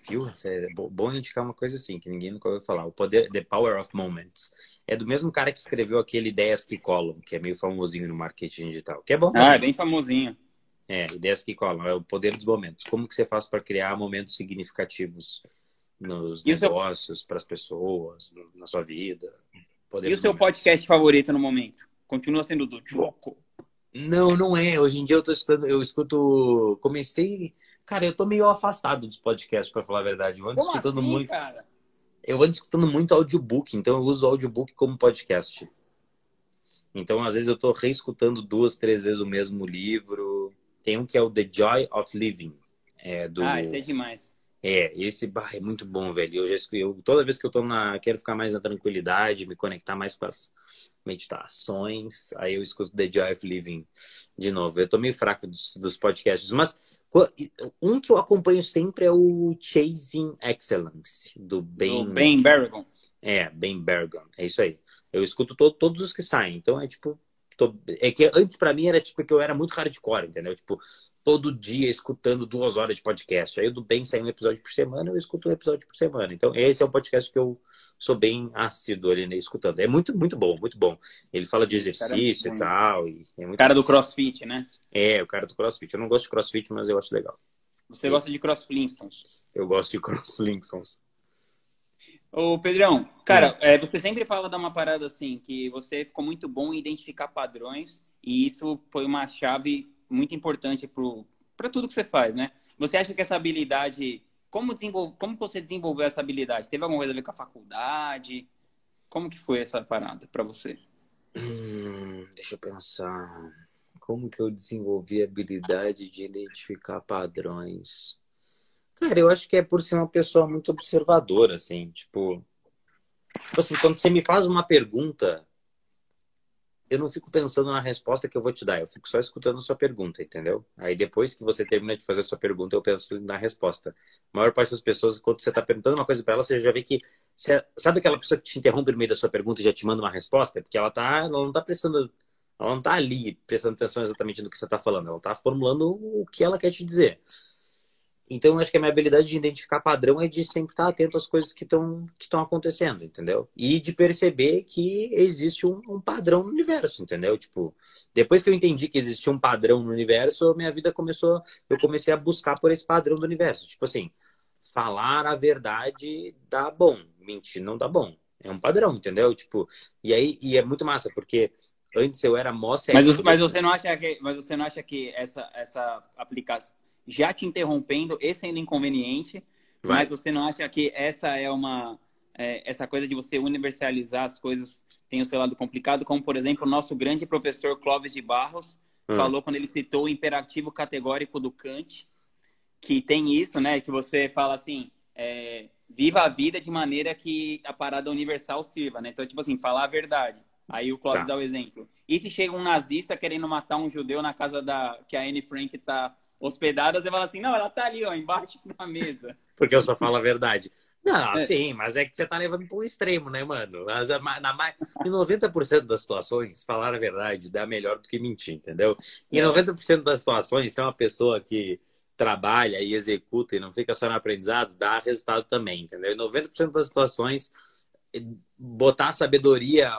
[SPEAKER 2] Viu? É bom indicar uma coisa assim, que ninguém nunca ouviu falar. O Poder, The Power of Moments. É do mesmo cara que escreveu aquele Ideias que Colam, que é meio famosinho no marketing digital. Que é bom.
[SPEAKER 1] Ah, é bem famosinho.
[SPEAKER 2] É, Ideias que Colam. É o Poder dos Momentos. Como que você faz para criar momentos significativos nos negócios, para as pessoas, na sua vida?
[SPEAKER 1] Poder e o seu momentos. podcast favorito no momento? Continua sendo do Joko.
[SPEAKER 2] Não, não é. Hoje em dia eu tô escutando, eu escuto. Comecei. Cara, eu tô meio afastado dos podcasts, para falar a verdade. Eu ando
[SPEAKER 1] como
[SPEAKER 2] escutando
[SPEAKER 1] assim,
[SPEAKER 2] muito.
[SPEAKER 1] Cara?
[SPEAKER 2] Eu ando escutando muito audiobook, então eu uso audiobook como podcast. Então, às vezes, eu tô reescutando duas, três vezes o mesmo livro. Tem um que é o The Joy of Living. É do...
[SPEAKER 1] Ah, isso é demais.
[SPEAKER 2] É, esse bar é muito bom, velho. Eu já eu, toda vez que eu tô na. Quero ficar mais na tranquilidade, me conectar mais com as meditações, aí eu escuto The Joy of Living de novo. Eu tô meio fraco dos, dos podcasts, mas um que eu acompanho sempre é o Chasing Excellence, do Ben.
[SPEAKER 1] Do ben Berrigan.
[SPEAKER 2] É, Ben Berrigan. É isso aí. Eu escuto to, todos os que saem. Então é tipo, tô... é que antes para mim era tipo que eu era muito hardcore, entendeu? Tipo, todo dia escutando duas horas de podcast. Aí do bem sair um episódio por semana, eu escuto um episódio por semana. Então, esse é um podcast que eu sou bem ácido ali, né, escutando. É muito, muito bom, muito bom. Ele fala de exercício cara, e tal. E
[SPEAKER 1] é o cara do crossfit, né?
[SPEAKER 2] É, o cara do crossfit. Eu não gosto de crossfit, mas eu acho legal.
[SPEAKER 1] Você e... gosta de cross Flintstones?
[SPEAKER 2] Eu gosto de cross Flintstones.
[SPEAKER 1] Ô, Pedrão, cara, é. É, você sempre fala de uma parada assim, que você ficou muito bom em identificar padrões, e isso foi uma chave muito importante para tudo que você faz, né? Você acha que essa habilidade, como, desenvolve, como você desenvolveu essa habilidade? Teve alguma coisa a ver com a faculdade? Como que foi essa parada para você?
[SPEAKER 2] Hum, deixa eu pensar. Como que eu desenvolvi a habilidade de identificar padrões? Cara, eu acho que é por ser uma pessoa muito observadora, assim, tipo. Tipo assim, quando você me faz uma pergunta, eu não fico pensando na resposta que eu vou te dar, eu fico só escutando a sua pergunta, entendeu? Aí depois que você termina de fazer a sua pergunta, eu penso na resposta. A maior parte das pessoas, quando você está perguntando uma coisa para ela, você já vê que. Você, sabe aquela pessoa que te interrompe no meio da sua pergunta e já te manda uma resposta? Porque ela, tá, ela não está prestando. Ela não está ali prestando atenção exatamente no que você está falando, ela está formulando o que ela quer te dizer. Então, acho que a minha habilidade de identificar padrão é de sempre estar atento às coisas que estão que acontecendo, entendeu? E de perceber que existe um, um, padrão no universo, entendeu? Tipo, depois que eu entendi que existia um padrão no universo, minha vida começou, eu comecei a buscar por esse padrão do universo. Tipo assim, falar a verdade dá bom, mentir não dá bom. É um padrão, entendeu? Tipo, e aí e é muito massa, porque antes eu era mó
[SPEAKER 1] Mas, mas você não acha que mas você não acha que essa essa aplicação já te interrompendo e sendo inconveniente, Vai. mas você não acha que essa é uma é, essa coisa de você universalizar as coisas tem o seu lado complicado, como por exemplo o nosso grande professor Clóvis de Barros hum. falou quando ele citou o imperativo categórico do Kant, que tem isso, né, que você fala assim, é, viva a vida de maneira que a parada universal sirva, né? Então, tipo assim, falar a verdade. Aí o Clóvis tá. dá o exemplo. E se chega um nazista querendo matar um judeu na casa da que a Anne Frank tá hospedadas, você fala assim, não, ela tá ali, ó, embaixo da mesa.
[SPEAKER 2] Porque eu só falo a verdade. Não, é. sim, mas é que você tá levando para um extremo, né, mano? Mas, na, na, em 90% das situações, falar a verdade dá melhor do que mentir, entendeu? Em 90% é. das situações, se é uma pessoa que trabalha e executa e não fica só no aprendizado, dá resultado também, entendeu? Em 90% das situações, botar a sabedoria,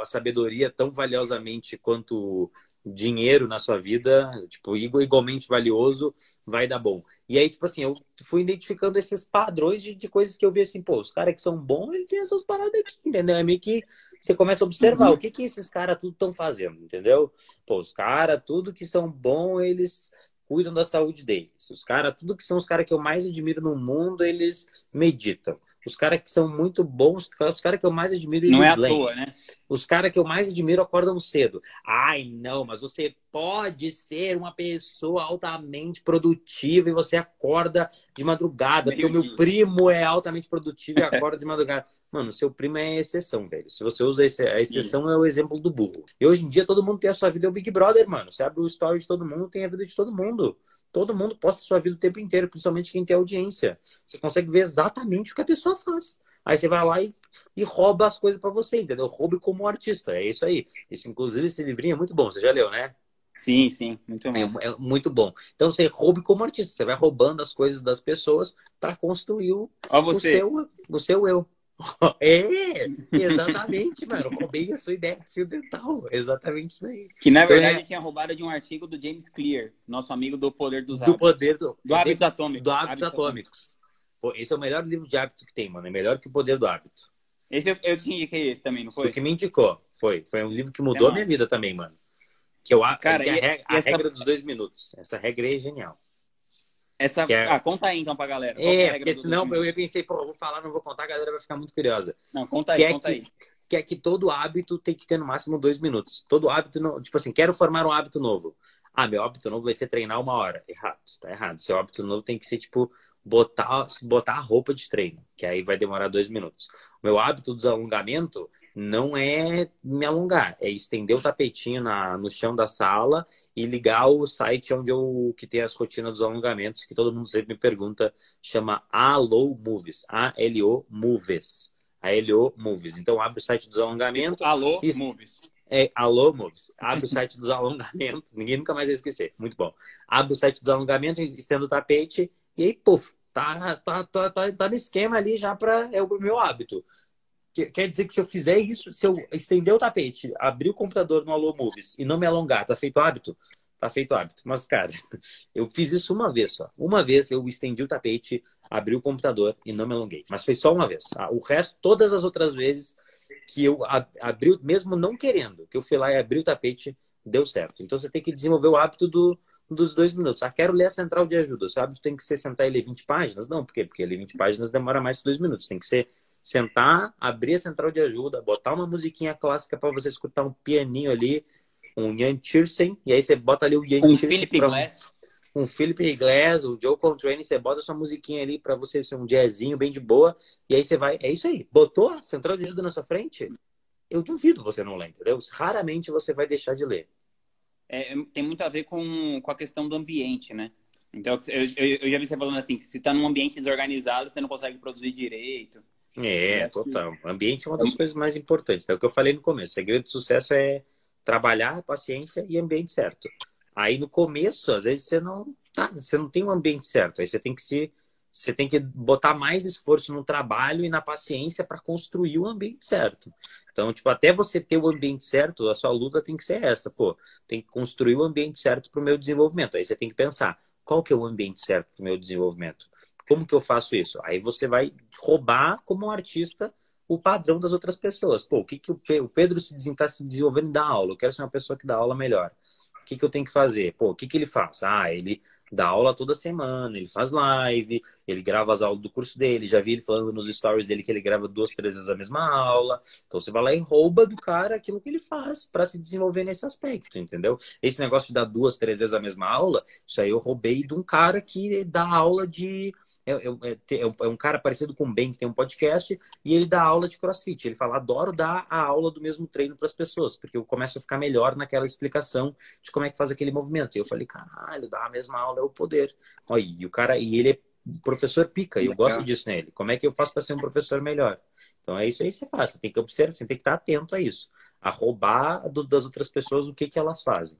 [SPEAKER 2] a sabedoria tão valiosamente quanto dinheiro na sua vida, tipo, igualmente valioso, vai dar bom. E aí, tipo assim, eu fui identificando esses padrões de, de coisas que eu vi assim, pô, os caras que são bons, eles têm essas paradas aqui, entendeu? É meio que você começa a observar uhum. o que que esses caras tudo estão fazendo, entendeu? Pô, os caras, tudo que são bons, eles cuidam da saúde deles. Os caras, tudo que são os caras que eu mais admiro no mundo, eles meditam. Os caras que são muito bons, os caras que eu mais admiro.
[SPEAKER 1] Não é à toa, né?
[SPEAKER 2] Os caras que eu mais admiro acordam cedo. Ai, não, mas você pode ser uma pessoa altamente produtiva e você acorda de madrugada. Porque o meu primo é altamente produtivo e acorda de madrugada. Mano, seu primo é exceção, velho. Se você usa esse, a exceção, Sim. é o exemplo do burro. E hoje em dia todo mundo tem a sua vida, é o Big Brother, mano. Você abre o story de todo mundo, tem a vida de todo mundo. Todo mundo posta a sua vida o tempo inteiro, principalmente quem tem audiência. Você consegue ver exatamente o que a pessoa faz. Aí você vai lá e, e rouba as coisas para você, entendeu? Roube como artista. É isso aí. Isso, inclusive, esse livrinho é muito bom. Você já leu, né?
[SPEAKER 1] Sim, sim, muito bom.
[SPEAKER 2] É, é, muito bom. Então você roube como artista, você vai roubando as coisas das pessoas para construir o, o, seu, o seu eu. É, exatamente, mano. Roubei a sua ideia de fio dental. Exatamente isso aí.
[SPEAKER 1] Que na verdade é. tinha roubado de um artigo do James Clear, nosso amigo do Poder dos Hábitos.
[SPEAKER 2] Do Poder do,
[SPEAKER 1] do Hábitos Atômicos.
[SPEAKER 2] Do Hábitos, Hábitos Atômicos. Pô, esse é o melhor livro de hábito que tem, mano. É melhor que o Poder do Hábito.
[SPEAKER 1] Esse eu, eu te indiquei esse também, não foi?
[SPEAKER 2] O que me indicou. Foi. Foi um livro que mudou é a minha vida também, mano. Que eu, Cara, e, a, regra, a essa... regra dos dois minutos. Essa regra aí é genial.
[SPEAKER 1] Essa... É... Ah, conta aí então pra galera.
[SPEAKER 2] É, é porque senão eu pensei, pô, vou falar, não vou contar, a galera vai ficar muito curiosa.
[SPEAKER 1] Não, conta aí, que conta
[SPEAKER 2] é
[SPEAKER 1] que, aí.
[SPEAKER 2] Que é que todo hábito tem que ter no máximo dois minutos. Todo hábito, não, tipo assim, quero formar um hábito novo. Ah, meu hábito novo vai ser treinar uma hora. Errado, tá errado. Seu hábito novo tem que ser, tipo, botar, botar a roupa de treino, que aí vai demorar dois minutos. O meu hábito do alongamento não é me alongar, é estender o tapetinho na, no chão da sala e ligar o site onde eu que tem as rotinas dos alongamentos, que todo mundo sempre me pergunta, chama Allo Movies, A-L-O Movies. A L-O Movies. Então abre o site dos alongamentos.
[SPEAKER 1] Alô e... Movies.
[SPEAKER 2] é Alô Moves. Abre o site dos alongamentos. Ninguém nunca mais vai esquecer. Muito bom. Abre o site dos alongamentos, estenda o tapete e aí, puf, tá, tá, tá, tá, tá no esquema ali já para é o meu hábito. Quer dizer que se eu fizer isso, se eu estender o tapete, abrir o computador no Alô Moves e não me alongar, tá feito hábito? Tá feito hábito. Mas, cara, eu fiz isso uma vez só. Uma vez eu estendi o tapete, abri o computador e não me alonguei. Mas foi só uma vez. Ah, o resto, todas as outras vezes que eu abri, mesmo não querendo, que eu fui lá e abri o tapete, deu certo. Então você tem que desenvolver o hábito do, dos dois minutos. Ah, quero ler a central de ajuda. O seu hábito tem que ser sentar e ler 20 páginas? Não, por quê? Porque ler 20 páginas demora mais que dois minutos. Tem que ser sentar, abrir a central de ajuda, botar uma musiquinha clássica para você escutar um pianinho ali, um Ian Tiersen, e aí você bota ali o Ian
[SPEAKER 1] um Tiersen. Philip Glass.
[SPEAKER 2] Um, Philip Glass, o Joe Contrane, você bota sua musiquinha ali para você ser um jazzinho bem de boa, e aí você vai. É isso aí. Botou a central de ajuda na sua frente? Eu duvido você não ler, entendeu? Raramente você vai deixar de ler.
[SPEAKER 1] É, tem muito a ver com, com a questão do ambiente, né? Então, eu, eu, eu já vi você falando assim, que se está num ambiente desorganizado, você não consegue produzir direito.
[SPEAKER 2] É, total. O ambiente é uma das coisas mais importantes. É o que eu falei no começo. O segredo do sucesso é trabalhar, paciência e ambiente certo. Aí no começo, às vezes você não tá, você não tem um ambiente certo. Aí você tem que se você tem que botar mais esforço no trabalho e na paciência para construir o ambiente certo. Então, tipo, até você ter o ambiente certo, a sua luta tem que ser essa, pô. Tem que construir o ambiente certo para o meu desenvolvimento. Aí você tem que pensar, qual que é o ambiente certo para o meu desenvolvimento? Como que eu faço isso? Aí você vai roubar como um artista o padrão das outras pessoas. Pô, o que, que o Pedro se está se desenvolvendo aula? Eu quero ser uma pessoa que dá aula melhor. O que, que eu tenho que fazer? Pô, o que, que ele faz? Ah, ele dá aula toda semana, ele faz live, ele grava as aulas do curso dele. Já vi ele falando nos stories dele que ele grava duas, três vezes a mesma aula. Então você vai lá e rouba do cara aquilo que ele faz para se desenvolver nesse aspecto, entendeu? Esse negócio de dar duas, três vezes a mesma aula, isso aí eu roubei de um cara que dá aula de. É, é, é, é um cara parecido com o Ben, que tem um podcast, e ele dá aula de crossfit. Ele fala: adoro dar a aula do mesmo treino para as pessoas, porque eu começo a ficar melhor naquela explicação de como é que faz aquele movimento. E eu falei: caralho, dá a mesma aula é o poder. Olha, e o cara, e ele é professor pica, e eu gosto disso nele. Como é que eu faço para ser um professor melhor? Então é isso aí que você faz. Você tem que observar, você tem que estar atento a isso. A roubar do, das outras pessoas o que, que elas fazem.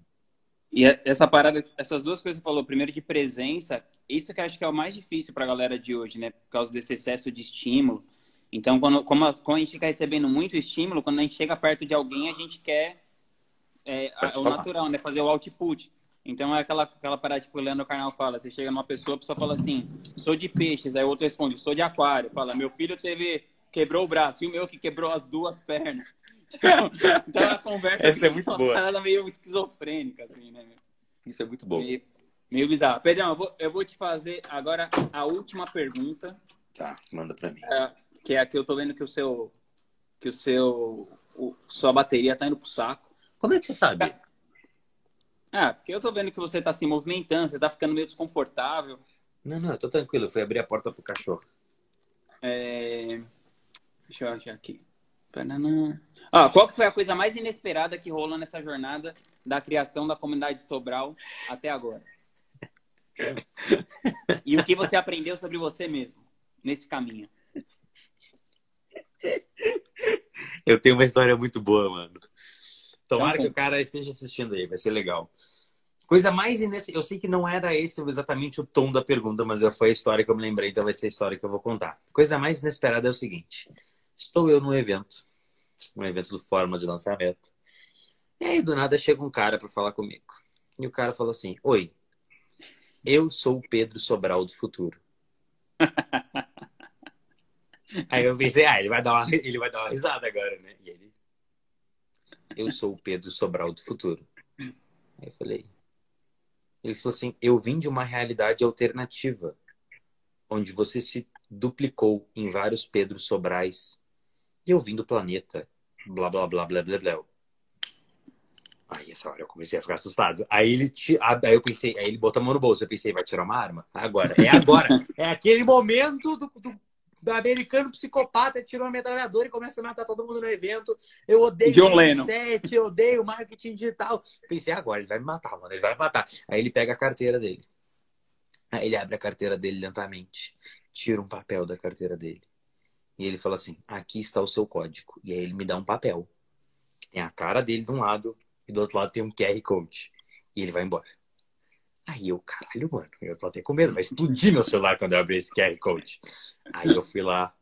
[SPEAKER 1] E essa parada, essas duas coisas que você falou, primeiro de presença, isso que eu acho que é o mais difícil para a galera de hoje, né? Por causa desse excesso de estímulo. Então, quando, como a, quando a gente fica recebendo muito estímulo, quando a gente chega perto de alguém, a gente quer é, o natural, né? Fazer o output. Então é aquela, aquela parada, tipo, o Leandro Carnal fala, você chega numa pessoa, a pessoa fala assim, sou de peixes, aí o outro responde, sou de aquário, fala, meu filho teve, quebrou o braço, e o meu que quebrou as duas pernas. Então, então a conversa
[SPEAKER 2] Essa é muito boa.
[SPEAKER 1] parada meio esquizofrênica, assim, né?
[SPEAKER 2] Isso é muito bom.
[SPEAKER 1] Meio, meio bizarro. Pedrão, eu vou, eu vou te fazer agora a última pergunta.
[SPEAKER 2] Tá, manda pra mim.
[SPEAKER 1] É, que é a que eu tô vendo que o seu, que o seu, o, sua bateria tá indo pro saco.
[SPEAKER 2] Como é que você sabe?
[SPEAKER 1] Ah, porque eu tô vendo que você tá se movimentando, você tá ficando meio desconfortável.
[SPEAKER 2] Não, não, eu tô tranquilo. Eu fui abrir a porta pro cachorro.
[SPEAKER 1] É... Deixa eu achar aqui. Ah, qual que foi a coisa mais inesperada que rolou nessa jornada da criação da comunidade Sobral até agora? e o que você aprendeu sobre você mesmo nesse caminho?
[SPEAKER 2] Eu tenho uma história muito boa, mano. Tomara então, que o cara esteja assistindo aí, vai ser legal. Coisa mais inesperada. Eu sei que não era esse exatamente o tom da pergunta, mas foi a história que eu me lembrei, então vai ser a história que eu vou contar. Coisa mais inesperada é o seguinte: estou eu num evento, um evento do Forma de Lançamento, e aí do nada chega um cara para falar comigo. E o cara falou assim: Oi, eu sou o Pedro Sobral do futuro. aí eu pensei: Ah, ele vai dar uma, ele vai dar uma risada agora, né? E ele eu sou o Pedro Sobral do futuro. Aí eu falei. Ele falou assim: eu vim de uma realidade alternativa, onde você se duplicou em vários Pedro Sobrais. E eu vim do planeta. Blá, blá, blá, blá, blá, blá. Aí essa hora eu comecei a ficar assustado. Aí ele te... aí eu pensei, aí ele botou a mão no bolso. Eu pensei, vai tirar uma arma? Agora, é agora. é aquele momento do, do do americano psicopata tirou uma metralhadora e começa a matar todo mundo no evento. Eu odeio
[SPEAKER 1] John Lennon.
[SPEAKER 2] Set, eu odeio marketing digital. Pensei, agora ele vai me matar, mano. Ele vai me matar. Aí ele pega a carteira dele. Aí ele abre a carteira dele lentamente. Tira um papel da carteira dele. E ele fala assim: aqui está o seu código. E aí ele me dá um papel. que tem a cara dele de um lado e do outro lado tem um QR Code. E ele vai embora. Aí eu, caralho, mano, eu tô até com medo, vai explodir meu celular quando eu abrir esse QR Code. Aí eu fui lá,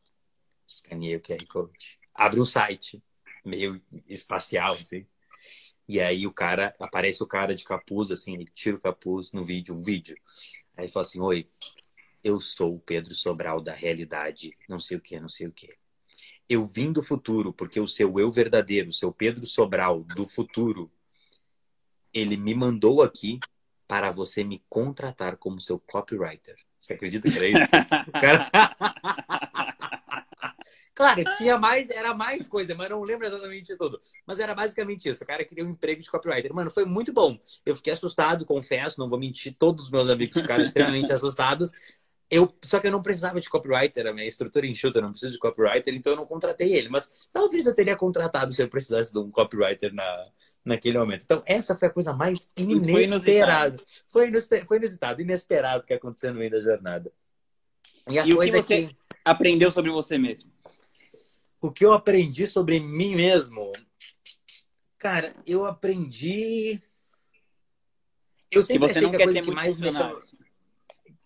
[SPEAKER 2] escaneei o QR Code. Abre um site, meio espacial, assim. E aí o cara, aparece o cara de capuz, assim, ele tira o capuz no vídeo, um vídeo. Aí ele fala assim, oi, eu sou o Pedro Sobral da realidade, não sei o que, não sei o que. Eu vim do futuro, porque o seu eu verdadeiro, o seu Pedro Sobral do futuro, ele me mandou aqui para você me contratar como seu copywriter. Você acredita que era isso? cara... claro, tinha mais, era mais coisa, mas não lembro exatamente de tudo. Mas era basicamente isso. O cara queria um emprego de copywriter. Mano, foi muito bom. Eu fiquei assustado, confesso, não vou mentir. Todos os meus amigos ficaram extremamente assustados. Eu, só que eu não precisava de copywriter, a minha estrutura enxuta, eu não preciso de copywriter, então eu não contratei ele. Mas talvez eu teria contratado se eu precisasse de um copywriter na, naquele momento. Então, essa foi a coisa mais inesperada. Foi inusitado, foi inusitado, inesperado que aconteceu no meio da jornada.
[SPEAKER 1] E, a e coisa o que você que... aprendeu sobre você mesmo?
[SPEAKER 2] O que eu aprendi sobre mim mesmo? Cara, eu aprendi.
[SPEAKER 1] Eu sempre que você não quer ter que mais me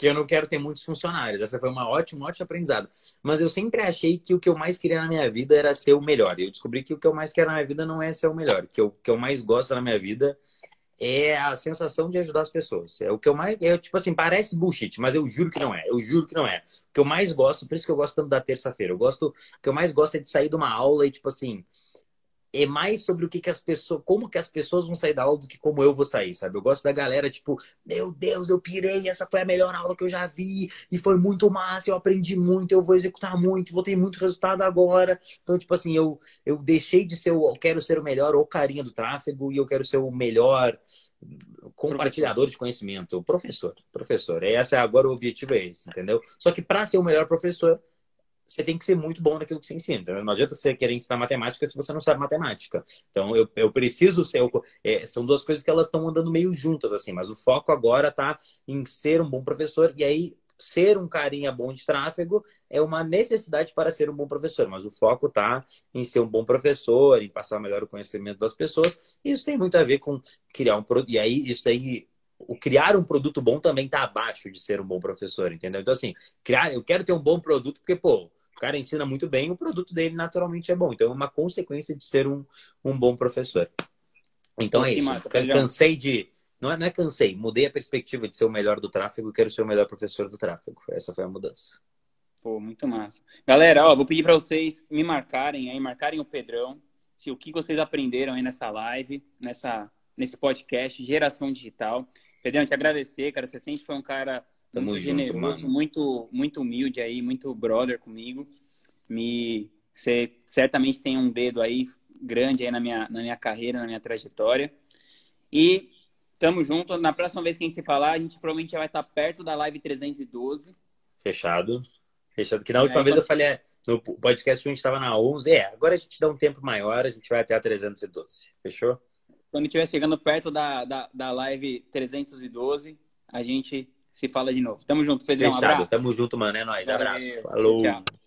[SPEAKER 2] que eu não quero ter muitos funcionários. Essa foi uma ótima, ótima aprendizado. Mas eu sempre achei que o que eu mais queria na minha vida era ser o melhor. E eu descobri que o que eu mais quero na minha vida não é ser o melhor. Que o que eu mais gosto na minha vida é a sensação de ajudar as pessoas. É o que eu mais. É, tipo assim, parece bullshit, mas eu juro que não é. Eu juro que não é. O que eu mais gosto, por isso que eu gosto tanto da terça-feira. Eu gosto. O que eu mais gosto é de sair de uma aula e, tipo assim é mais sobre o que, que as pessoas, como que as pessoas vão sair da aula do que como eu vou sair, sabe? Eu gosto da galera, tipo, meu Deus, eu pirei, essa foi a melhor aula que eu já vi, e foi muito massa, eu aprendi muito, eu vou executar muito, vou ter muito resultado agora. Então, tipo assim, eu, eu deixei de ser o, eu quero ser o melhor ou carinha do tráfego, e eu quero ser o melhor compartilhador professor. de conhecimento, professor, professor. Essa é agora o objetivo é esse, entendeu? Só que para ser o melhor professor, você tem que ser muito bom naquilo que você ensina. Não adianta você querer ensinar matemática se você não sabe matemática. Então, eu, eu preciso ser. É, são duas coisas que elas estão andando meio juntas, assim, mas o foco agora está em ser um bom professor, e aí ser um carinha bom de tráfego é uma necessidade para ser um bom professor, mas o foco está em ser um bom professor, em passar melhor o conhecimento das pessoas. E isso tem muito a ver com criar um produto. E aí, isso aí o criar um produto bom também está abaixo de ser um bom professor, entendeu? Então, assim, criar, eu quero ter um bom produto porque, pô, o cara ensina muito bem, o produto dele naturalmente é bom. Então é uma consequência de ser um, um bom professor. Então é isso. Massa, cansei de. Não é, não é cansei, mudei a perspectiva de ser o melhor do tráfego e quero ser o melhor professor do tráfego. Essa foi a mudança.
[SPEAKER 1] Pô, muito massa. Galera, ó, vou pedir para vocês me marcarem aí, marcarem o Pedrão, se o que vocês aprenderam aí nessa live, nessa, nesse podcast, Geração Digital. Pedrão, te agradecer, cara. Você sempre foi um cara Tamo muito junto, generoso, mano. muito muito humilde aí, muito brother comigo. Me você certamente tem um dedo aí grande aí na minha na minha carreira, na minha trajetória. E tamo junto. Na próxima vez que a gente se falar, a gente provavelmente já vai estar perto da live 312.
[SPEAKER 2] Fechado. Fechado. Que na última vez eu falei, é, no podcast a gente estava na 11. É, agora a gente dá um tempo maior, a gente vai até a 312. Fechou?
[SPEAKER 1] Quando estiver chegando perto da, da, da live 312, a gente se fala de novo. Tamo junto, Pedrão.
[SPEAKER 2] Fechado. Um abraço. Tamo junto, mano. É nóis. Valeu. Abraço. Falou. Tchau.